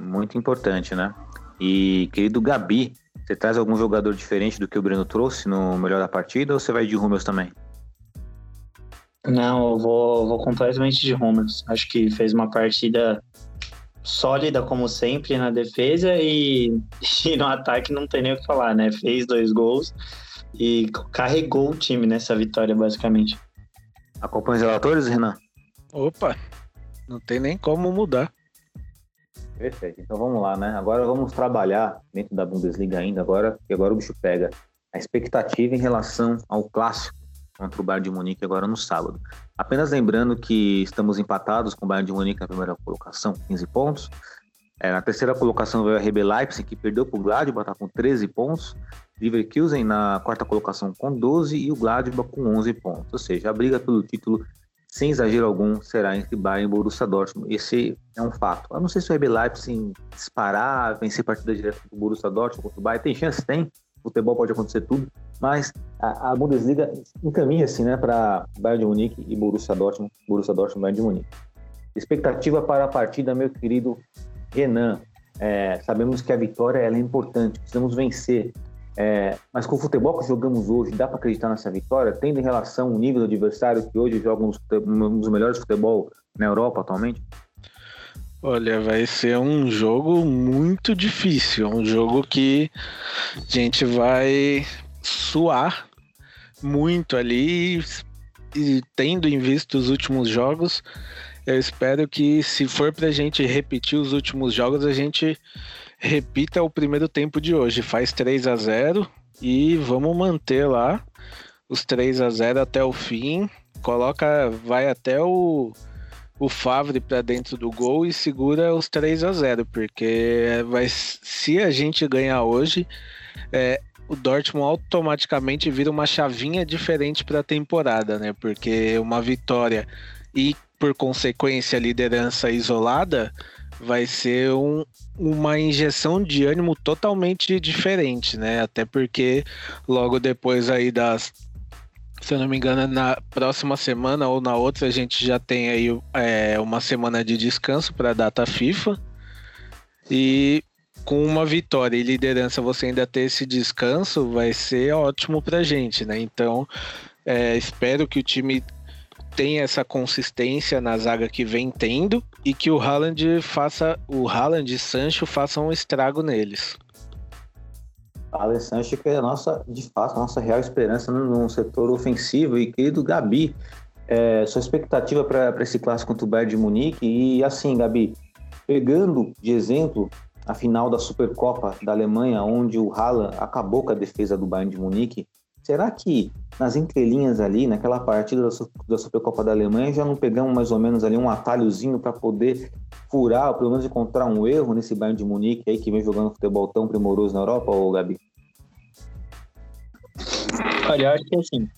Muito importante, né? E querido Gabi, você traz algum jogador diferente do que o Breno trouxe no melhor da partida ou você vai de Rummels também? Não, eu vou, vou completamente de Homers. Acho que fez uma partida sólida, como sempre, na defesa e, [laughs] e no ataque não tem nem o que falar, né? Fez dois gols e carregou o time nessa vitória, basicamente. Acompanha os relatores, Renan? Opa, não tem nem como mudar. Perfeito. Então vamos lá, né? Agora vamos trabalhar dentro da Bundesliga ainda, agora, porque agora o bicho pega. A expectativa em relação ao clássico contra o Bayern de Munique agora no sábado. Apenas lembrando que estamos empatados com o Bayern de Munique na primeira colocação, 15 pontos. É, na terceira colocação veio a RB Leipzig, que perdeu para o Gladbach, está com 13 pontos. Leverkusen na quarta colocação com 12 e o Gladbach com 11 pontos. Ou seja, a briga pelo título, sem exagero algum, será entre Bayern e Borussia Dortmund. Esse é um fato. Eu não sei se o RB Leipzig disparar, vencer partida direta do Borussia Dortmund contra o Bayern. Tem chance? Tem. Futebol pode acontecer tudo. Mas a, a Bundesliga encaminha-se né, para Bayern de Munique e Borussia Dortmund, Borussia Dortmund Bayern de Munique. Expectativa para a partida, meu querido Renan. É, sabemos que a vitória é importante, precisamos vencer. É, mas com o futebol que jogamos hoje, dá para acreditar nessa vitória, tendo em relação ao nível do adversário que hoje joga um dos melhores futebol na Europa atualmente? Olha, vai ser um jogo muito difícil, um jogo que a gente vai suar muito ali e tendo em vista os últimos jogos, eu espero que se for para a gente repetir os últimos jogos, a gente repita o primeiro tempo de hoje, faz 3 a 0 e vamos manter lá os 3 a 0 até o fim, coloca vai até o o Favre para dentro do gol e segura os 3 a 0 porque vai se a gente ganhar hoje, é, o Dortmund automaticamente vira uma chavinha diferente para a temporada, né? Porque uma vitória e por consequência a liderança isolada vai ser um, uma injeção de ânimo totalmente diferente, né? Até porque logo depois aí das se eu não me engano, na próxima semana ou na outra a gente já tem aí é, uma semana de descanso para a data FIFA. E com uma vitória e liderança você ainda ter esse descanso, vai ser ótimo pra gente, né? Então, é, espero que o time tenha essa consistência na zaga que vem tendo e que o Haaland faça, o Haaland e Sancho façam um estrago neles. E Sancho que é a nossa, de fato, nossa real esperança no, no setor ofensivo e querido Gabi, é, sua expectativa para esse clássico contra o Bayern de Munique e assim, Gabi, pegando de exemplo a final da Supercopa da Alemanha, onde o Haaland acabou com a defesa do Bayern de Munique, será que nas entrelinhas ali, naquela partida da Supercopa da Alemanha, já não pegamos mais ou menos ali um atalhozinho para poder furar, ou pelo menos encontrar um erro nesse Bayern de Munique aí que vem jogando futebol tão primoroso na Europa, ou Gabi? Olha, eu acho que assim,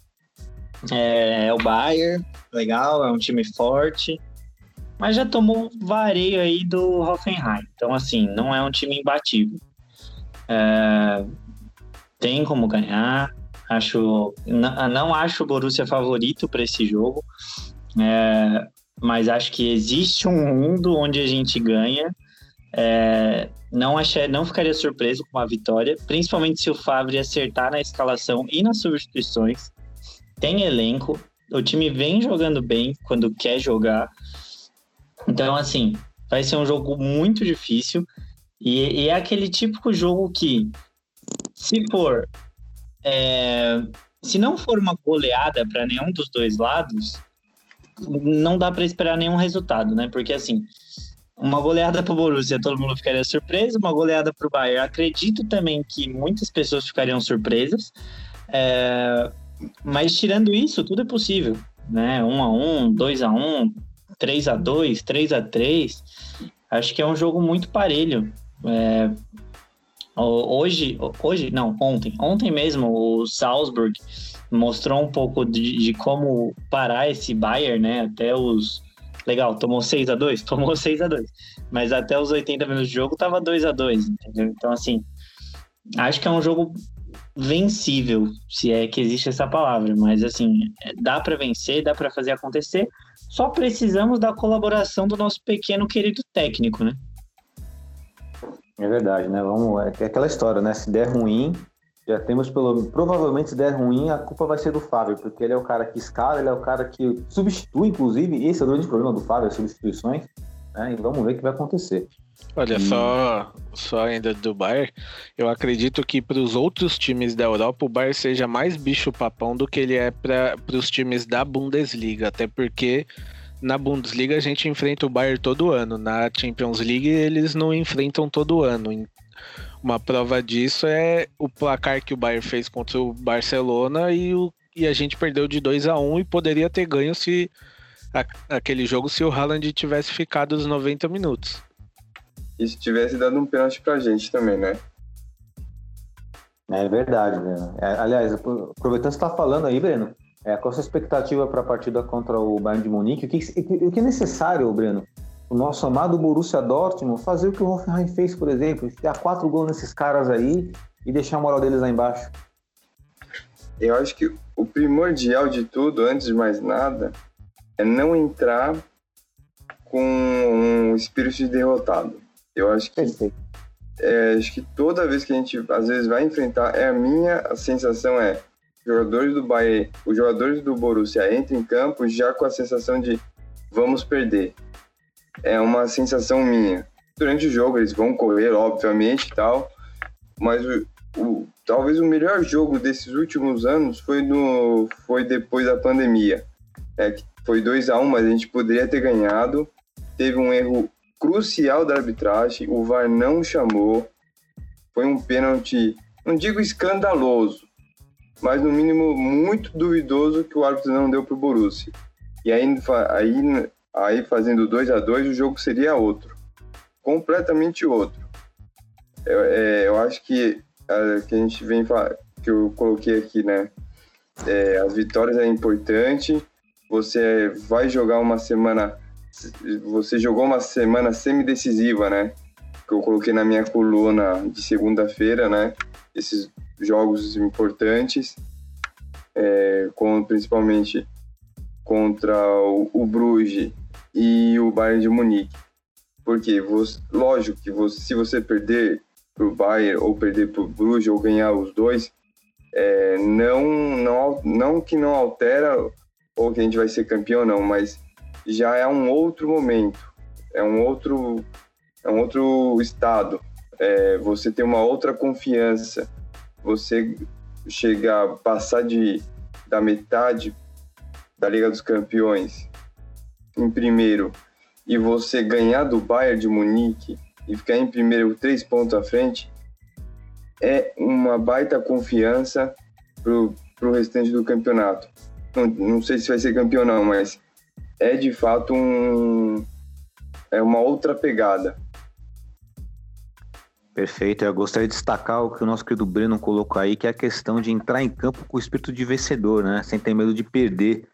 é, é o Bayern, legal, é um time forte, mas já tomou vareio aí do Hoffenheim. Então, assim, não é um time imbatível. É, tem como ganhar. Acho, não, não acho o Borussia favorito para esse jogo, é, mas acho que existe um mundo onde a gente ganha. É, não achei, não ficaria surpreso com a vitória, principalmente se o Favre acertar na escalação e nas substituições. Tem elenco, o time vem jogando bem quando quer jogar. Então, assim, vai ser um jogo muito difícil. E, e é aquele típico jogo que, se for. É, se não for uma goleada para nenhum dos dois lados, não dá para esperar nenhum resultado, né? Porque, assim, uma goleada para o Borussia, todo mundo ficaria surpreso. Uma goleada para o Bayern, acredito também que muitas pessoas ficariam surpresas. É, mas tirando isso, tudo é possível, né? Um a um, dois a um, 3 a 2 3 a 3 Acho que é um jogo muito parelho. É, hoje, hoje, não, ontem, ontem mesmo, o Salzburg mostrou um pouco de, de como parar esse Bayern, né? Até os. Legal, tomou 6 a 2 [laughs] Tomou 6 a 2 Mas até os 80 minutos de jogo tava 2 a 2 entendeu? Então, assim, acho que é um jogo vencível, se é que existe essa palavra, mas assim, dá para vencer, dá para fazer acontecer. Só precisamos da colaboração do nosso pequeno querido técnico, né? É verdade, né? Vamos, é aquela história, né? Se der ruim, Já temos pelo. Provavelmente, se der ruim, a culpa vai ser do Fábio, porque ele é o cara que escala, ele é o cara que substitui, inclusive. Esse é o grande problema do Fábio, as substituições. Né? E vamos ver o que vai acontecer. Olha, só, só ainda do Bayern, eu acredito que para os outros times da Europa o Bayern seja mais bicho-papão do que ele é para os times da Bundesliga, até porque na Bundesliga a gente enfrenta o Bayern todo ano, na Champions League eles não enfrentam todo ano. Uma prova disso é o placar que o Bayern fez contra o Barcelona e, o, e a gente perdeu de 2 a 1 e poderia ter ganho se a, aquele jogo se o Haaland tivesse ficado os 90 minutos e se tivesse dado um pênalti pra gente também, né? É verdade, Breno. É, aliás, aproveitando que você está falando aí, Breno, é, qual a sua expectativa para a partida contra o Bayern de Munique? O que, o que é necessário, Breno? O nosso amado Borussia Dortmund fazer o que o Hoffenheim fez, por exemplo, enfiar quatro gols nesses caras aí e deixar a moral deles lá embaixo. Eu acho que o primordial de tudo, antes de mais nada, é não entrar com um espírito de derrotado. Eu acho que é, acho que toda vez que a gente às vezes vai enfrentar, é a minha sensação é jogadores do Bahia, os jogadores do Borussia entram em campo já com a sensação de vamos perder. É uma sensação minha. Durante o jogo eles vão correr, obviamente, tal, mas o, o, talvez o melhor jogo desses últimos anos foi no foi depois da pandemia. É, foi 2 a 1 um, mas a gente poderia ter ganhado. Teve um erro crucial da arbitragem, o VAR não chamou. Foi um pênalti, não digo escandaloso, mas no mínimo muito duvidoso que o árbitro não deu para o Borussia. E aí, aí, aí fazendo 2 a 2 o jogo seria outro, completamente outro. Eu, é, eu acho que a, que a gente vem que eu coloquei aqui, né? É, as vitórias é importante. Você vai jogar uma semana você jogou uma semana semi-decisiva, né? Que eu coloquei na minha coluna de segunda-feira, né? Esses jogos importantes, é, com, principalmente contra o, o Bruges e o Bayern de Munique. Porque, você, lógico que você, se você perder para o Bayern ou perder para o Bruges ou ganhar os dois, é, não, não, não que não altera ou que a gente vai ser campeão, não, mas já é um outro momento, é um outro, é um outro estado. É, você tem uma outra confiança. Você chegar, passar de da metade da Liga dos Campeões em primeiro e você ganhar do Bayern de Munique e ficar em primeiro três pontos à frente é uma baita confiança pro, pro restante do campeonato. Não, não sei se vai ser campeão não, mas é de fato um é uma outra pegada. Perfeito. Eu gostaria de destacar o que o nosso querido Breno colocou aí, que é a questão de entrar em campo com o espírito de vencedor, né? Sem ter medo de perder,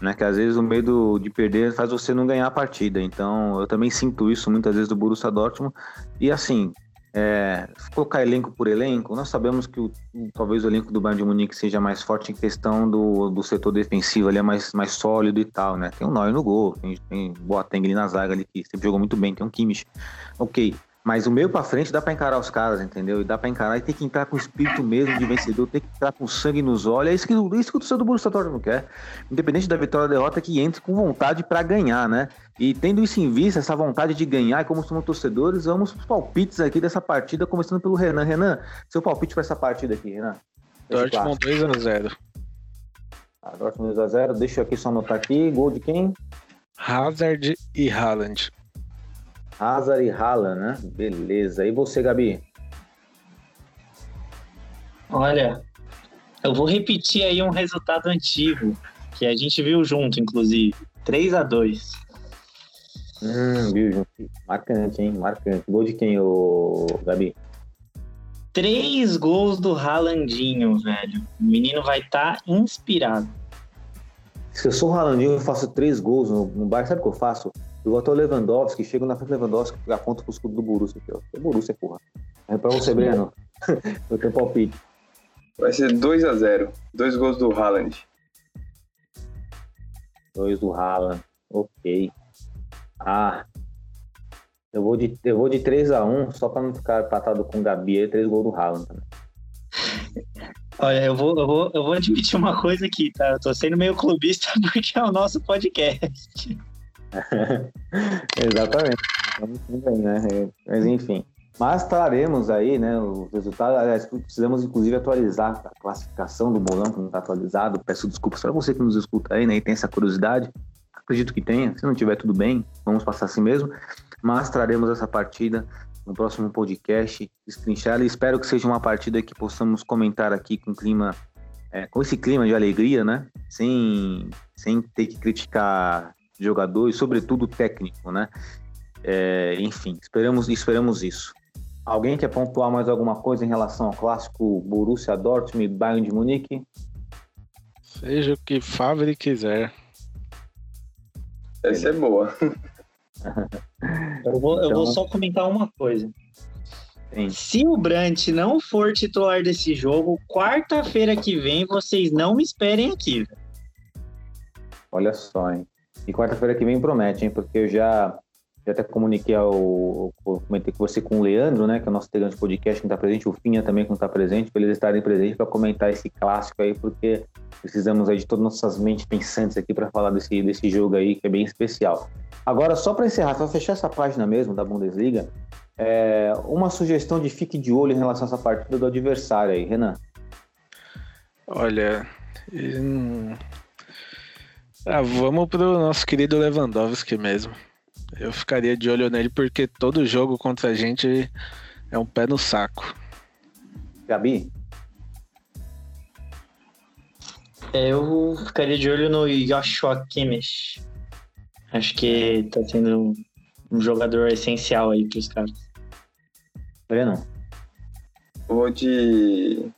né? Que às vezes o medo de perder faz você não ganhar a partida. Então, eu também sinto isso muitas vezes do Borussia Dortmund. E assim, é, colocar elenco por elenco, nós sabemos que o, talvez o elenco do Bayern de Munique seja mais forte em questão do, do setor defensivo, ele é mais, mais sólido e tal, né? Tem o Neuer no gol, tem, tem Boateng ali na zaga ali, que sempre jogou muito bem, tem um Kimmich. Ok, mas o meio para frente dá para encarar os caras, entendeu? E dá para encarar e tem que entrar com o espírito mesmo de vencedor, tem que entrar com sangue nos olhos. É isso que, isso que o torcedor do Borussia Dortmund quer. Independente da vitória ou derrota, que entre com vontade para ganhar, né? E tendo isso em vista, essa vontade de ganhar, como somos torcedores, vamos para os palpites aqui dessa partida, começando pelo Renan. Renan, seu palpite para essa partida aqui, Renan? Dortmund 2x0. Ah, Dortmund 2x0. Deixa eu aqui só anotar aqui. Gol de quem? Hazard e Haaland. Hazard e Haaland, né? Beleza. E você, Gabi? Olha, eu vou repetir aí um resultado antigo, que a gente viu junto, inclusive. 3 a 2 Hum, viu junto. Marcante, hein? Marcante. Gol de quem, ô Gabi? Três gols do Ralandinho, velho. O menino vai estar tá inspirado. Se eu sou o Ralandinho, eu faço três gols no, no bar. Sabe o que eu faço? Eu vou até o Lewandowski, chego na frente do Lewandowski e aponto pro escudo do Borussia aqui, ó. É Borussia, porra. É pra você, Breno. [laughs] eu tenho palpite. Vai ser 2x0. Dois gols do Haaland. Dois do Haaland. Ok. Ah. Eu vou de, eu vou de 3x1, só pra não ficar empatado com o Gabi aí, três gols do Haaland também. Olha, eu vou, eu, vou, eu vou admitir uma coisa aqui, tá? Eu tô sendo meio clubista [laughs] porque é o nosso podcast. [laughs] Exatamente. Estamos né? Mas enfim. Mas traremos aí, né, os resultados. Aliás, precisamos inclusive atualizar a classificação do bolão, que não está atualizado. Peço desculpas para você que nos escuta aí, né, e tem essa curiosidade. Acredito que tenha. Se não tiver, tudo bem, vamos passar assim mesmo. Mas traremos essa partida no próximo podcast, destrinchar e espero que seja uma partida que possamos comentar aqui com clima, é, com esse clima de alegria, né? Sem, sem ter que criticar jogador e sobretudo técnico, né? É, enfim, esperamos, esperamos isso. Alguém quer pontuar mais alguma coisa em relação ao clássico Borussia Dortmund e Bayern de Munique? Seja o que Favre quiser. Essa é boa. Eu vou, eu vou só comentar uma coisa. Sim. Se o Brant não for titular desse jogo, quarta-feira que vem vocês não me esperem aqui. Olha só, hein? E quarta-feira que vem promete, hein? Porque eu já, já até comuniquei ao. Comentei com você com o Leandro, né? Que é o nosso integrante podcast que não está presente, o Finha também que não está presente, para eles estarem presentes para comentar esse clássico aí, porque precisamos aí de todas nossas mentes pensantes aqui para falar desse, desse jogo aí, que é bem especial. Agora, só para encerrar, para fechar essa página mesmo da Bundesliga, é, uma sugestão de fique de olho em relação a essa partida do adversário aí, Renan. Olha. Ah, vamos pro nosso querido Lewandowski mesmo. Eu ficaria de olho nele porque todo jogo contra a gente é um pé no saco. Gabi? É, Eu ficaria de olho no Joshua Kimmich. Acho que tá sendo um- jogador essencial aí pros caras. Renan? Vou de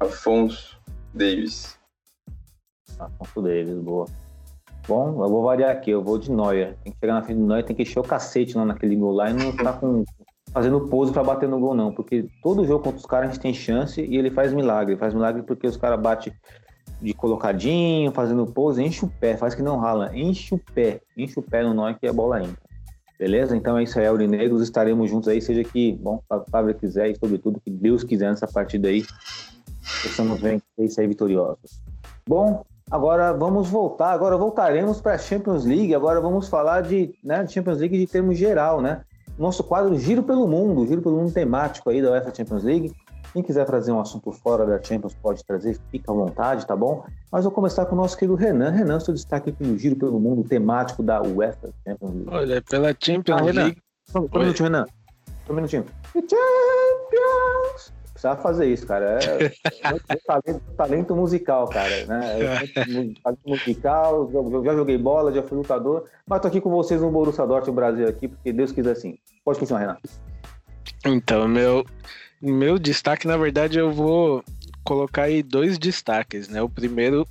Afonso Davis. Afonso Davis, boa. Bom, eu vou variar aqui, eu vou de Neuer. Tem que chegar na frente do Neuer, tem que encher o cacete lá naquele gol lá e não tá com, fazendo pose pra bater no gol, não. Porque todo jogo contra os caras a gente tem chance e ele faz milagre. Faz milagre porque os caras batem de colocadinho, fazendo pose, enche o pé, faz que não rala, enche o pé, enche o pé no Neuer que a bola entra. Beleza? Então é isso aí, Aurinegros. Estaremos juntos aí, seja que, bom, a Fábio quiser e, sobretudo, que Deus quiser nessa partida aí. Possamos vencer e sair vitoriosos. Bom, agora vamos voltar. Agora voltaremos para a Champions League. Agora vamos falar de, né, Champions League de termos geral, né? Nosso quadro Giro pelo Mundo, Giro pelo Mundo temático aí da UEFA Champions League. Quem quiser trazer um assunto fora da Champions pode trazer, fica à vontade, tá bom? Mas vou começar com o nosso querido Renan. Renan, seu destaque aqui no Giro pelo Mundo temático da UEFA Champions League. Olha, pela Champions Ah, Renan. League. Só só um minutinho, Renan. Só um minutinho. Champions! Precisava fazer isso, cara. É, é [laughs] talento, talento musical, cara. Né? É talento musical, eu já joguei bola, já fui lutador, mas tô aqui com vocês no Borussia Dortmund Brasil aqui, porque Deus quiser assim. Pode continuar, Renan. Então, meu, meu destaque, na verdade, eu vou colocar aí dois destaques, né? O primeiro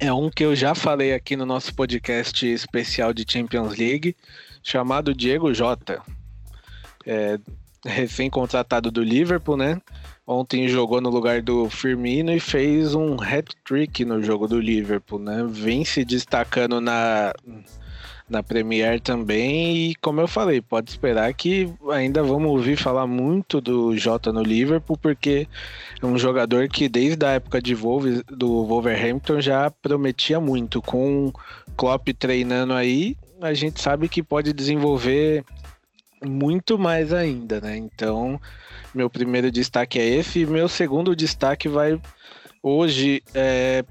é um que eu já falei aqui no nosso podcast especial de Champions League, chamado Diego Jota. É, recém-contratado do Liverpool, né? Ontem jogou no lugar do Firmino e fez um hat-trick no jogo do Liverpool, né? Vem se destacando na, na Premier também e como eu falei, pode esperar que ainda vamos ouvir falar muito do Jota no Liverpool, porque é um jogador que desde a época de Wolves, do Wolverhampton já prometia muito. Com o Klopp treinando aí, a gente sabe que pode desenvolver muito mais ainda, né? Então, meu primeiro destaque é esse e meu segundo destaque vai hoje é,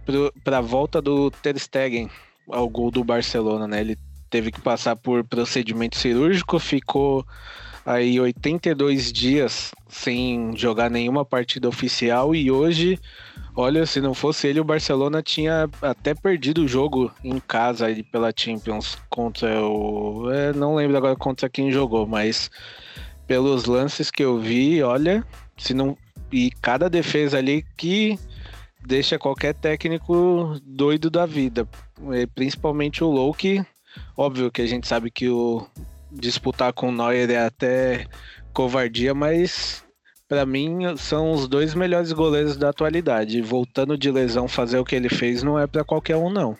para a volta do Ter Stegen ao gol do Barcelona, né? Ele teve que passar por procedimento cirúrgico, ficou aí 82 dias sem jogar nenhuma partida oficial e hoje, olha, se não fosse ele, o Barcelona tinha até perdido o jogo em casa aí pela Champions contra o, é, não lembro agora contra quem jogou, mas pelos lances que eu vi, olha, se não e cada defesa ali que deixa qualquer técnico doido da vida, principalmente o Low que Óbvio que a gente sabe que o disputar com o Neuer é até covardia, mas para mim são os dois melhores goleiros da atualidade. Voltando de lesão fazer o que ele fez não é para qualquer um não.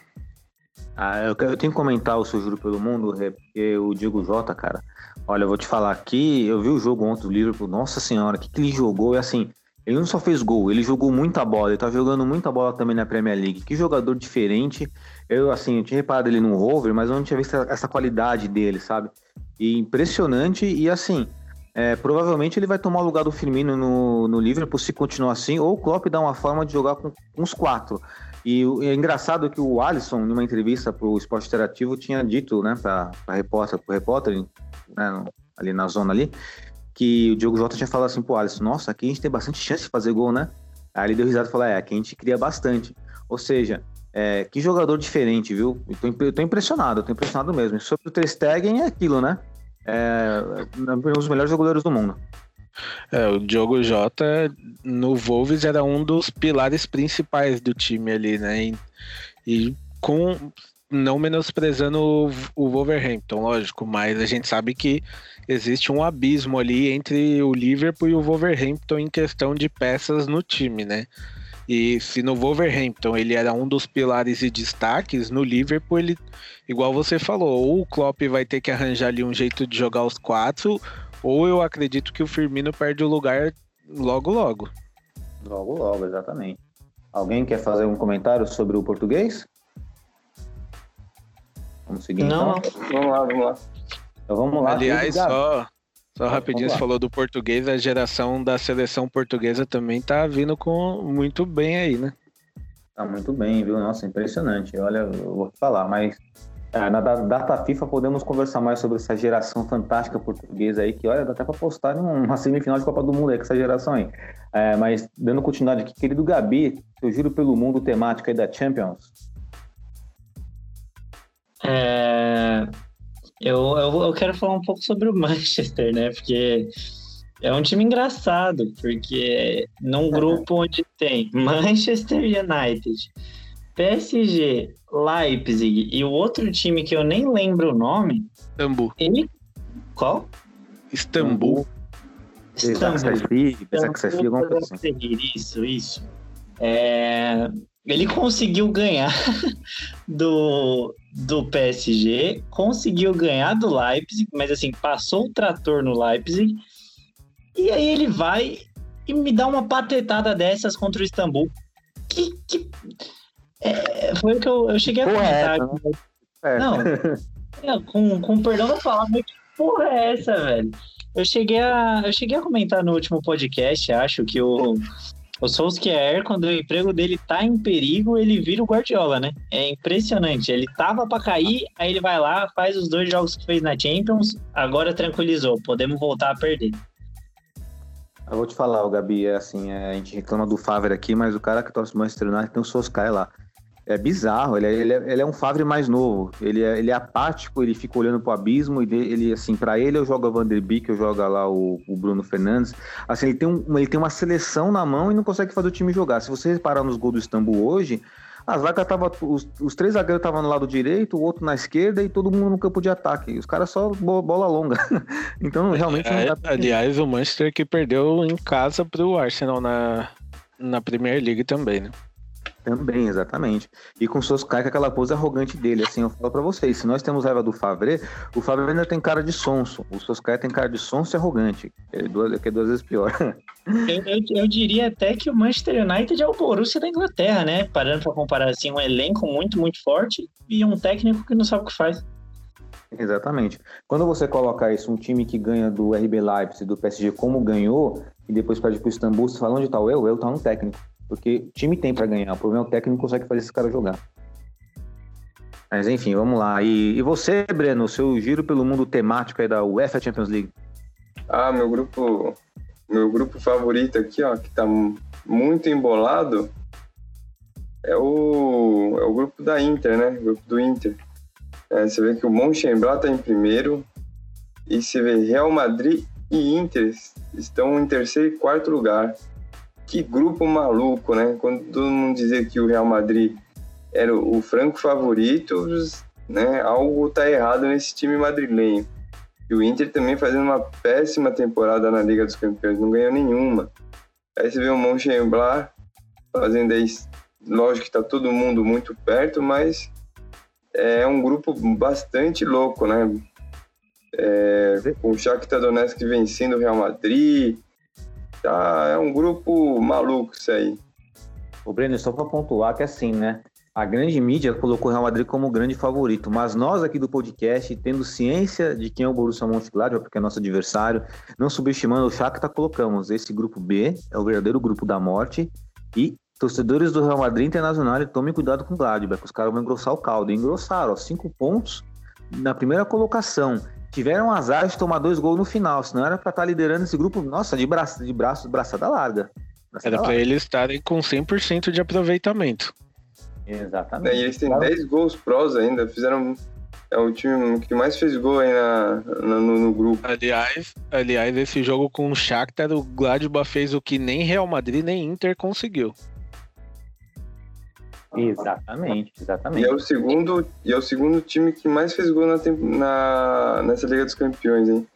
Ah, eu, eu tenho que comentar o seu Juro pelo Mundo, Rê, porque o Diego Jota, cara, olha, eu vou te falar aqui, eu vi o jogo ontem do Liverpool, nossa senhora, o que, que ele jogou, e assim, Ele não só fez gol, ele jogou muita bola, ele tá jogando muita bola também na Premier League. Que jogador diferente. Eu, assim, eu tinha reparado ele no Rover, mas eu não tinha visto essa qualidade dele, sabe? E impressionante, e assim, é, provavelmente ele vai tomar o lugar do Firmino no, no Liverpool se continuar assim, ou o Klopp dá uma forma de jogar com uns quatro. E é engraçado que o Alisson, numa entrevista para o Esporte Interativo, tinha dito, né, para repórter, pro repórter, né, ali na zona ali, que o Diogo Jota tinha falado assim pro Alisson, nossa, aqui a gente tem bastante chance de fazer gol, né? Aí ele deu risada e falou, é, aqui a gente cria bastante. Ou seja, é, que jogador diferente, viu? Eu tô, eu tô impressionado, eu tô impressionado mesmo. Sobre o Ter Stegen é aquilo, né? É, um dos melhores jogadores do mundo. É, o Diogo Jota no Wolves era um dos pilares principais do time ali, né? E, e com não menosprezando o, o Wolverhampton, lógico, mas a gente sabe que existe um abismo ali entre o Liverpool e o Wolverhampton em questão de peças no time, né? E se no Wolverhampton ele era um dos pilares e destaques, no Liverpool ele, igual você falou, ou o Klopp vai ter que arranjar ali um jeito de jogar os quatro, ou eu acredito que o Firmino perde o lugar logo logo. Logo logo, exatamente. Alguém quer fazer um comentário sobre o português? Vamos seguir Não, então? Vamos lá, vamos lá. Então vamos lá. Aliás, só, só rapidinho, você falou do português, a geração da seleção portuguesa também tá vindo com muito bem aí, né? Tá muito bem, viu? Nossa, impressionante. Olha, eu vou te falar, mas é, na da- data FIFA podemos conversar mais sobre essa geração fantástica portuguesa aí, que olha, dá até pra postar uma semifinal de Copa do Mundo aí com essa geração aí. É, mas dando continuidade aqui, querido Gabi, eu juro pelo mundo temático aí da Champions. É, eu, eu, eu quero falar um pouco sobre o [laughs] Manchester, né? Porque é um time engraçado, porque num grupo onde tem [laughs] Manchester United, PSG, Leipzig e o outro time que eu nem lembro o nome, Istambul. ele. Qual? Istambul. Alguma coisa assim. Isso, isso. É, ele conseguiu ganhar [laughs] do, do PSG, conseguiu ganhar do Leipzig, mas assim, passou o trator no Leipzig, e aí ele vai e me dá uma patetada dessas contra o Istambul. Que, que é, foi o que eu, eu cheguei a é comentar. essa, É. Não, é, com, com perdão da palavra, mas que porra é essa, velho? Eu cheguei a, eu cheguei a comentar no último podcast, acho que o, o Solskjaer, quando o emprego dele tá em perigo, ele vira o Guardiola, né? É impressionante. Ele tava pra cair, aí ele vai lá, faz os dois jogos que fez na Champions, agora tranquilizou, podemos voltar a perder. Eu vou te falar, o Gabi, é assim, é, a gente reclama do Favre aqui, mas o cara que torce o Manchester United tem o Solskjaer lá. É bizarro, ele é, ele é, ele é um Favre mais novo, ele é, ele é apático, ele fica olhando pro abismo, e ele, assim, para ele eu jogo a Van der Beek, eu jogo lá o, o Bruno Fernandes, assim, ele tem, um, ele tem uma seleção na mão e não consegue fazer o time jogar. Se você reparar nos gols do Istambul hoje, a zaga tava, os, os três zagueiros estavam no lado direito, o outro na esquerda e todo mundo no campo de ataque. Os caras só bo- bola longa. [laughs] então, realmente É, dá aliás, o Manchester que perdeu em casa pro Arsenal na, na Premier League também, né? Também, exatamente. E com o Solskjaer com aquela pose arrogante dele, assim, eu falo pra vocês, se nós temos raiva do Favre, o Favre ainda tem cara de sonso, o Solskjaer tem cara de sonso e arrogante, que é duas, que é duas vezes pior. [laughs] Eu, eu, eu diria até que o Manchester United é o Borussia da Inglaterra, né? Parando pra comparar assim, um elenco muito, muito forte e um técnico que não sabe o que faz. exatamente. Quando você coloca isso, um time que ganha do RB Leipzig, do PSG, como ganhou, e depois perde pro Istambul, você fala onde tá o eu? Eu tá no técnico. Porque time tem pra ganhar, o problema é o técnico não consegue fazer esse cara jogar. Mas enfim, vamos lá. E, e você, Breno, seu giro pelo mundo temático aí da UEFA Champions League? Ah, meu grupo, meu grupo favorito aqui, ó, que tá mu- muito embolado, é o, é o grupo da Inter, né? O grupo do Inter. É, você vê que o Mönchengladbach tá em primeiro e você vê Real Madrid e Inter estão em terceiro e quarto lugar. Que grupo maluco, né? Quando todo mundo dizia que o Real Madrid era o franco favorito, né? Algo tá errado nesse time madrilenho. E o Inter também fazendo uma péssima temporada na Liga dos Campeões, não ganhou nenhuma. Aí você vê o Mönchengladbach fazendo aí, lógico que tá todo mundo muito perto, mas é um grupo bastante louco, né? É, com o Shakhtar Donetsk vencendo o Real Madrid, tá, é um grupo maluco isso aí. O Breno, só para pontuar que assim, né? A grande mídia colocou o Real Madrid como grande favorito, mas nós aqui do podcast, tendo ciência de quem é o Borussia Mönchengladbach, porque é nosso adversário, não subestimando o Shakhtar, colocamos esse grupo B, é o verdadeiro grupo da morte, e torcedores do Real Madrid Internacional, tomem cuidado com o Gladbach, os caras vão engrossar o caldo. E engrossaram, ó, cinco pontos na primeira colocação. Tiveram azar de tomar dois gols no final, senão era para estar tá liderando esse grupo, nossa, de braço, de braço, braçada larga. Braçada era para eles estarem com 100% de aproveitamento. Exatamente. É, e eles têm claro. 10 gols prós ainda, fizeram. É o time que mais fez gol aí na, na no, no, grupo. Aliás, aliás, esse jogo com o Shakhtar, o Gladbach fez o que nem Real Madrid nem Inter conseguiu. Exatamente, exatamente. E é o segundo, e é o segundo time que mais fez gol na, na, nessa Liga dos Campeões, hein?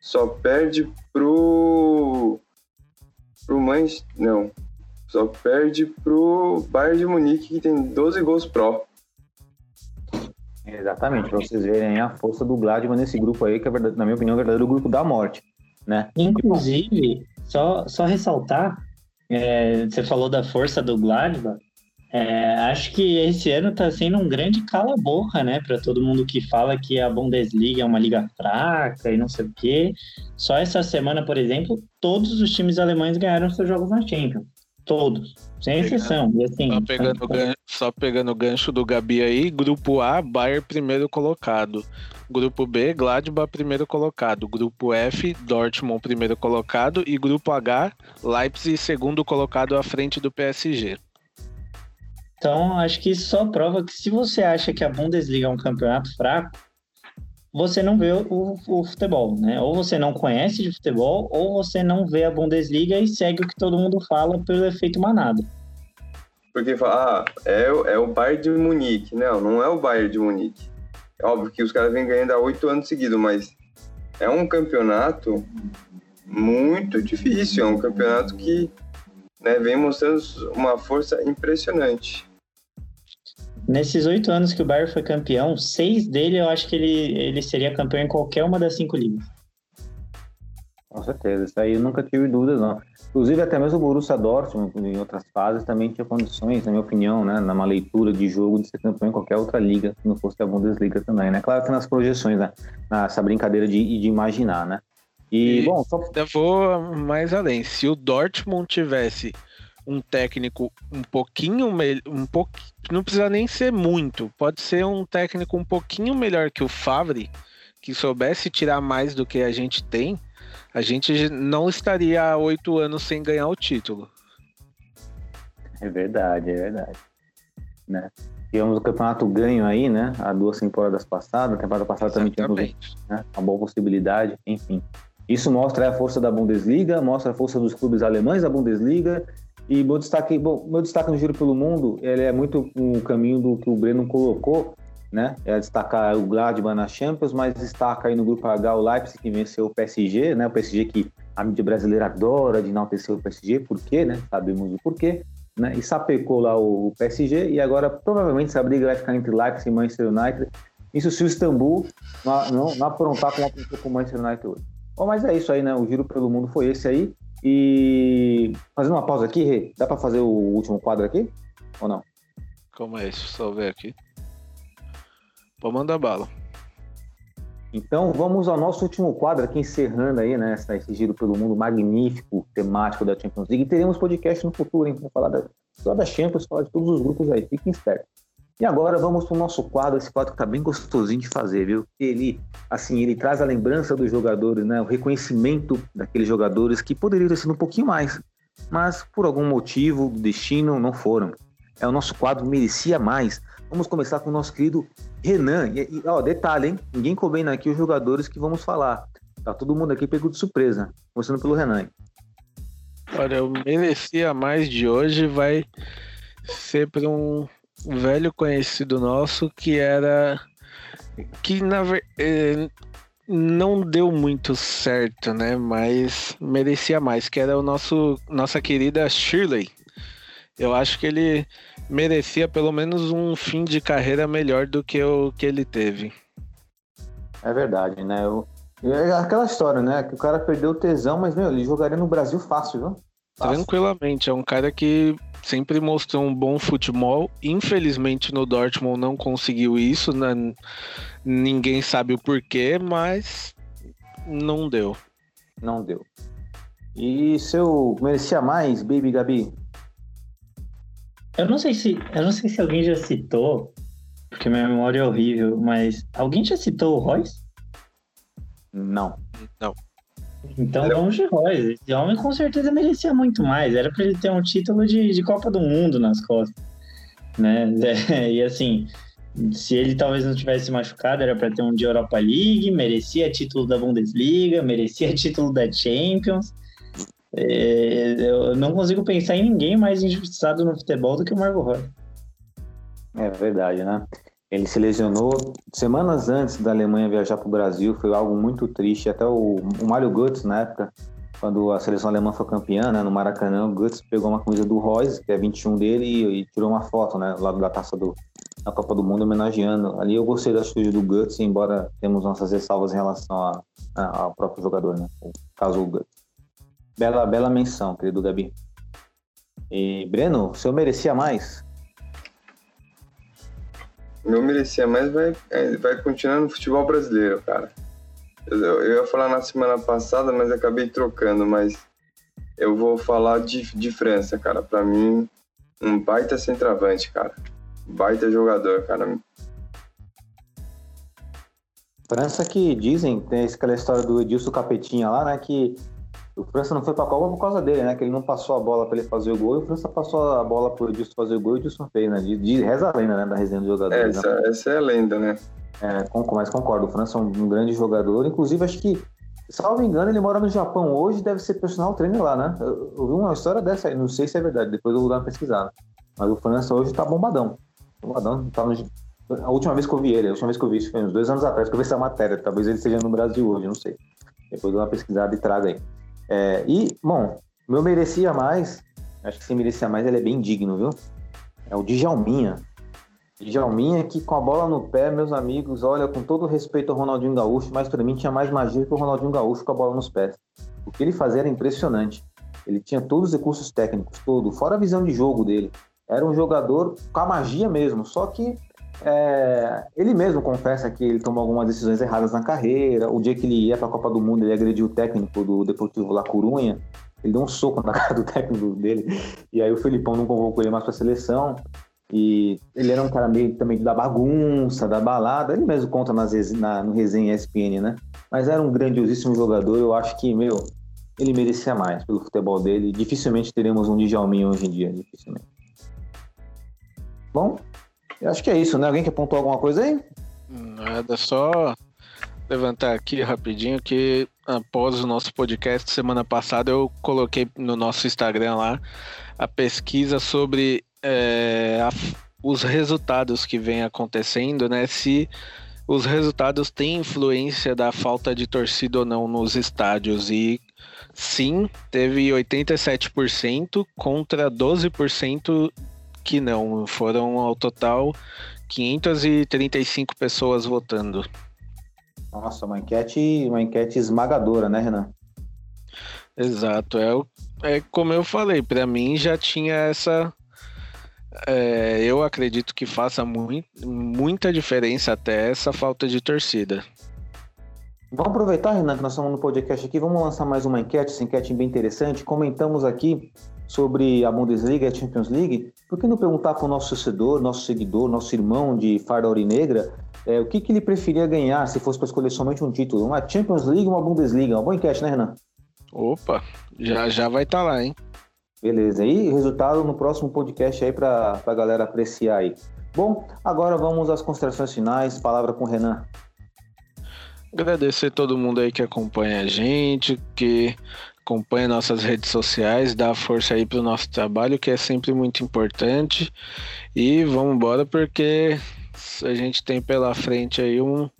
Só perde pro. pro Manchester. Não, só perde pro Bayern de Munique, que tem 12 gols pró. Exatamente, para vocês verem a força do Gladbach nesse grupo aí, que é, na minha opinião, é o verdadeiro grupo da morte. Né? Inclusive, só, só ressaltar, é, você falou da força do Gladbach, é, acho que esse ano está sendo um grande cala-boca, né, para todo mundo que fala que a Bundesliga é uma liga fraca e não sei o quê. Só essa semana, por exemplo, todos os times alemães ganharam seus jogos na Champions. Todos, sem exceção. E assim, só, pegando o gancho, só pegando o gancho do Gabi aí, grupo A, Bayern primeiro colocado. Grupo B, Gladbach primeiro colocado. Grupo F, Dortmund primeiro colocado. E grupo H, Leipzig segundo colocado à frente do PSG. Então, acho que isso só prova que se você acha que a Bundesliga é um campeonato fraco, você não vê o, o, futebol, né? Ou você não conhece de futebol, ou você não vê a Bundesliga e segue o que todo mundo fala pelo efeito manada. Porque fala, ah, é, é o Bayern de Munique. Não, não é o Bayern de Munique. É óbvio que os caras vêm ganhando há oito anos seguidos, mas é um campeonato muito difícil. É um campeonato que né, vem mostrando uma força impressionante. Nesses oito anos que o Bayern foi campeão, seis dele eu acho que ele, ele seria campeão em qualquer uma das cinco ligas. Com certeza, isso aí eu nunca tive dúvidas, não. Inclusive, até mesmo o Borussia Dortmund, em outras fases, também tinha condições, na minha opinião, né, numa leitura de jogo, de ser campeão em qualquer outra liga, se não fosse a Bundesliga também, né? Claro que nas projeções, né? Nessa brincadeira de, de imaginar, né? E, e bom, só... eu vou mais além. Se o Dortmund tivesse um técnico um pouquinho melhor, um pouco, não precisa nem ser muito, pode ser um técnico um pouquinho melhor que o Favre, que soubesse tirar mais do que a gente tem, a gente não estaria há oito anos sem ganhar o título. É verdade, é verdade. Né? Tivemos o campeonato ganho aí, né? Há duas temporadas passadas, a temporada passada também tivemos né? uma boa possibilidade, enfim. Isso mostra a força da Bundesliga, mostra a força dos clubes alemães da Bundesliga e meu destaque, bom, meu destaque no Giro pelo Mundo, ele é muito o caminho do que o Breno colocou, né? É destacar o Gladbach na Champions, mas destaca aí no grupo H o Leipzig que venceu o PSG, né? O PSG que a mídia brasileira adora de enaltecer o PSG, por quê, né? Sabemos o porquê, né? E sapecou lá o PSG e agora provavelmente essa briga vai ficar entre Leipzig e Manchester United. Isso se o Istambul não, não, não aprontar como com o Manchester United hoje. Bom, mas é isso aí, né? O Giro pelo Mundo foi esse aí. E fazendo uma pausa aqui, Rê, dá para fazer o último quadro aqui? Ou não? Como é isso? Só ver aqui. Pode mandar bala. Então vamos ao nosso último quadro aqui, encerrando aí, né, esse giro pelo mundo magnífico, temático da Champions League. E teremos podcast no futuro, hein, para falar da, só da Champions, falar de todos os grupos aí, fiquem espertos. E agora vamos para o nosso quadro, esse quadro que tá bem gostosinho de fazer, viu? Ele, assim, ele traz a lembrança dos jogadores, né? O reconhecimento daqueles jogadores que poderiam ter sido um pouquinho mais, mas por algum motivo, destino, não foram. É o nosso quadro Merecia Mais. Vamos começar com o nosso querido Renan. E, e ó, detalhe, hein? Ninguém combina aqui os jogadores que vamos falar. Tá todo mundo aqui pegou de surpresa. Começando pelo Renan. Olha, o Merecia Mais de hoje vai ser para um velho conhecido nosso que era que na eh, não deu muito certo, né? Mas merecia mais, que era o nosso nossa querida Shirley. Eu acho que ele merecia pelo menos um fim de carreira melhor do que o que ele teve. É verdade, né? Eu, É aquela história, né? Que o cara perdeu o tesão, mas, meu, ele jogaria no Brasil fácil, viu? Tranquilamente. É um cara que sempre mostrou um bom futebol. Infelizmente no Dortmund não conseguiu isso. Né? Ninguém sabe o porquê, mas não deu. Não deu. E seu merecia mais, Baby Gabi? Eu não sei se, eu não sei se alguém já citou, porque minha memória é horrível, mas alguém já citou o Royce? Não. Não. Então vamos de Royce. Esse homem com certeza merecia muito mais. Era para ele ter um título de, de Copa do Mundo nas costas. Né? [laughs] E assim, se ele talvez não tivesse machucado, era para ter um de Europa League, merecia título da Bundesliga, merecia [laughs] título da Champions. É, eu não consigo pensar em ninguém mais injustiçado no futebol do que o Marco Roy. É verdade, né? Ele se lesionou semanas antes da Alemanha viajar para o Brasil, foi algo muito triste. Até o, o Mário Götze, na época, quando a seleção alemã foi campeã, né, no Maracanã, o Götze pegou uma camisa do Royce, que é 21 dele, e, e tirou uma foto, né, lá da taça do, da Copa do Mundo, homenageando. Ali eu gostei da atitude do Götze, embora temos nossas ressalvas em relação a, a, ao próprio jogador, né, o caso do Götze. Bela, bela menção, querido Gabi. E, Breno, o senhor merecia mais? Não merecia mais, vai, é, vai continuar no futebol brasileiro, cara. Eu, eu ia falar na semana passada, mas acabei trocando, mas eu vou falar de, de França, cara. Para mim, um baita centroavante, cara. Baita jogador, cara. França que dizem, tem aquela história do Edilson Capetinha lá, né? Que o França não foi pra Copa por causa dele, né? Que ele não passou a bola para ele fazer o gol e o França passou a bola pro Edilson fazer o gol e o Edilson fez, né? De, de reza a lenda, né? Da resenha do jogador. É, essa, né? essa é a lenda, né? É, mas concordo, o França é um, um, grande jogador. Inclusive, acho que, salvo engano, ele mora no Japão hoje deve ser personal trainer lá, né? Eu, eu vi uma história dessa aí, não sei se é verdade, depois eu vou dar uma pesquisada. Mas o França hoje tá bombadão. Bombadão, tá no, a última vez que eu vi ele, a última vez que eu vi isso foi uns dois anos atrás, que eu vi essa matéria. Talvez ele esteja no Brasil hoje, não sei. Depois eu dou uma pesquisada e trago aí. É, e, bom, meu merecia mais, acho que se merecia mais, ele é bem digno, viu? É o Djalminha. Djalminha que com a bola no pé, meus amigos, olha, com todo respeito ao Ronaldinho Gaúcho, mas para mim tinha mais magia que o Ronaldinho Gaúcho com a bola nos pés. O que ele fazia era impressionante. Ele tinha todos os recursos técnicos, todo, fora a visão de jogo dele. Era um jogador com a magia mesmo, só que é, ele mesmo confessa que ele tomou algumas decisões erradas na carreira. O dia que ele ia para a Copa do Mundo, ele agrediu o técnico do Deportivo La Corunha. Ele deu um soco na [laughs] cara do técnico dele. E aí o Felipão não convocou ele mais para a seleção. E ele era um cara meio também da bagunça, da balada. Ele mesmo conta nas, na, no resenha ESPN, né? Mas era um grandiosíssimo jogador. Eu acho que, meu, ele merecia mais pelo futebol dele. Dificilmente teremos um Djalminha hoje em dia. Dificilmente. Bom, eu acho que é isso, né? Alguém quer apontar alguma coisa aí? Nada, só levantar aqui rapidinho que após o nosso podcast semana passada eu coloquei no nosso Instagram lá a pesquisa sobre é, a, os resultados que vem acontecendo, né? Se os resultados têm influência da falta de torcida ou não nos estádios e sim, teve 87% contra 12% que não. Foram ao total 535 pessoas votando. Nossa, uma enquete, uma enquete esmagadora, né, Renan? Exato. É, é como eu falei, para mim já tinha essa. É, eu acredito que faça muito, muita diferença até essa falta de torcida. Vamos aproveitar, Renan, que nós estamos no podcast aqui, vamos lançar mais uma enquete, essa enquete bem interessante. Comentamos aqui sobre a Bundesliga e a Champions League, por que não perguntar para o nosso torcedor, nosso seguidor, nosso irmão de farda aurinegra, é, o que, que ele preferia ganhar se fosse para escolher somente um título? Uma Champions League ou uma Bundesliga? Uma boa enquete, né, Renan? Opa, já, já vai estar tá lá, hein? Beleza, e resultado no próximo podcast aí para a galera apreciar aí. Bom, agora vamos às considerações finais, palavra com o Renan. Agradecer todo mundo aí que acompanha a gente, que acompanha nossas redes sociais, dá força aí pro nosso trabalho, que é sempre muito importante. E vamos embora porque a gente tem pela frente aí um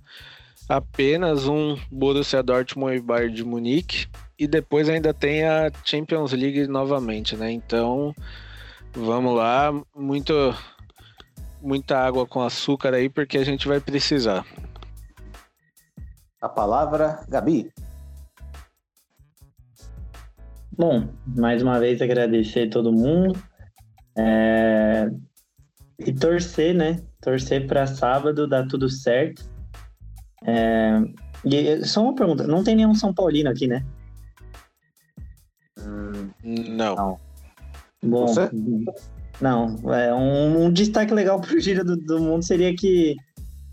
apenas um Borussia Dortmund e Bayern de Munique e depois ainda tem a Champions League novamente, né? Então, vamos lá, muito muita água com açúcar aí porque a gente vai precisar. A palavra, Gabi. Bom, mais uma vez agradecer todo mundo. É... E torcer, né? Torcer para sábado dar tudo certo. É... E só uma pergunta: não tem nenhum São Paulino aqui, né? Não. não. Bom, Você? não. É, um, um destaque legal pro Giro do, do Mundo seria que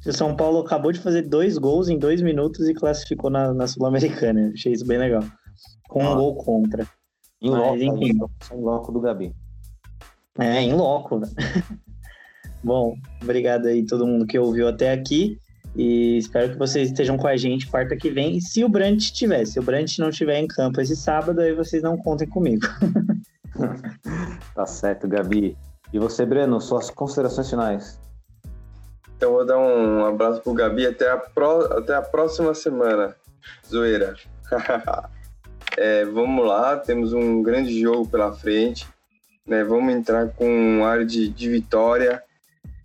o São Paulo acabou de fazer dois gols em dois minutos e classificou na, na Sul-Americana. Achei isso bem legal. Com um Ó. gol contra. Em loco, enfim. em loco do Gabi. É, em loco. né? [laughs] Bom, obrigado aí todo mundo que ouviu até aqui. E espero que vocês estejam com a gente quarta que vem. Se o Brant estiver, se o Brant não estiver em campo esse sábado, aí vocês não contem comigo. [laughs] Tá certo, Gabi. E você, Breno, suas considerações finais. Então vou dar um abraço pro Gabi até a, pró- até a próxima semana. Zoeira. [laughs] É, vamos lá, temos um grande jogo pela frente. Né? Vamos entrar com um ar de, de vitória.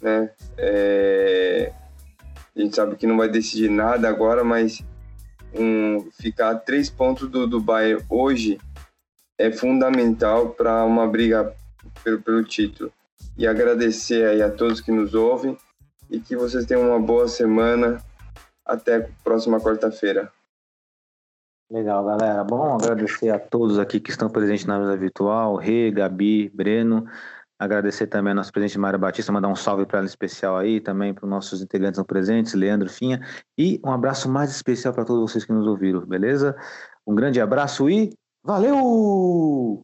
Né? É, a gente sabe que não vai decidir nada agora, mas um, ficar a três pontos do, do Bayern hoje é fundamental para uma briga pelo, pelo título. E agradecer aí a todos que nos ouvem e que vocês tenham uma boa semana. Até a próxima quarta-feira. Legal, galera. Bom, agradecer a todos aqui que estão presentes na mesa virtual, Rê, Gabi, Breno. Agradecer também a nossa presidente Mária Batista, mandar um salve para ela especial aí, também para os nossos integrantes não presentes, Leandro, Finha. E um abraço mais especial para todos vocês que nos ouviram, beleza? Um grande abraço e valeu!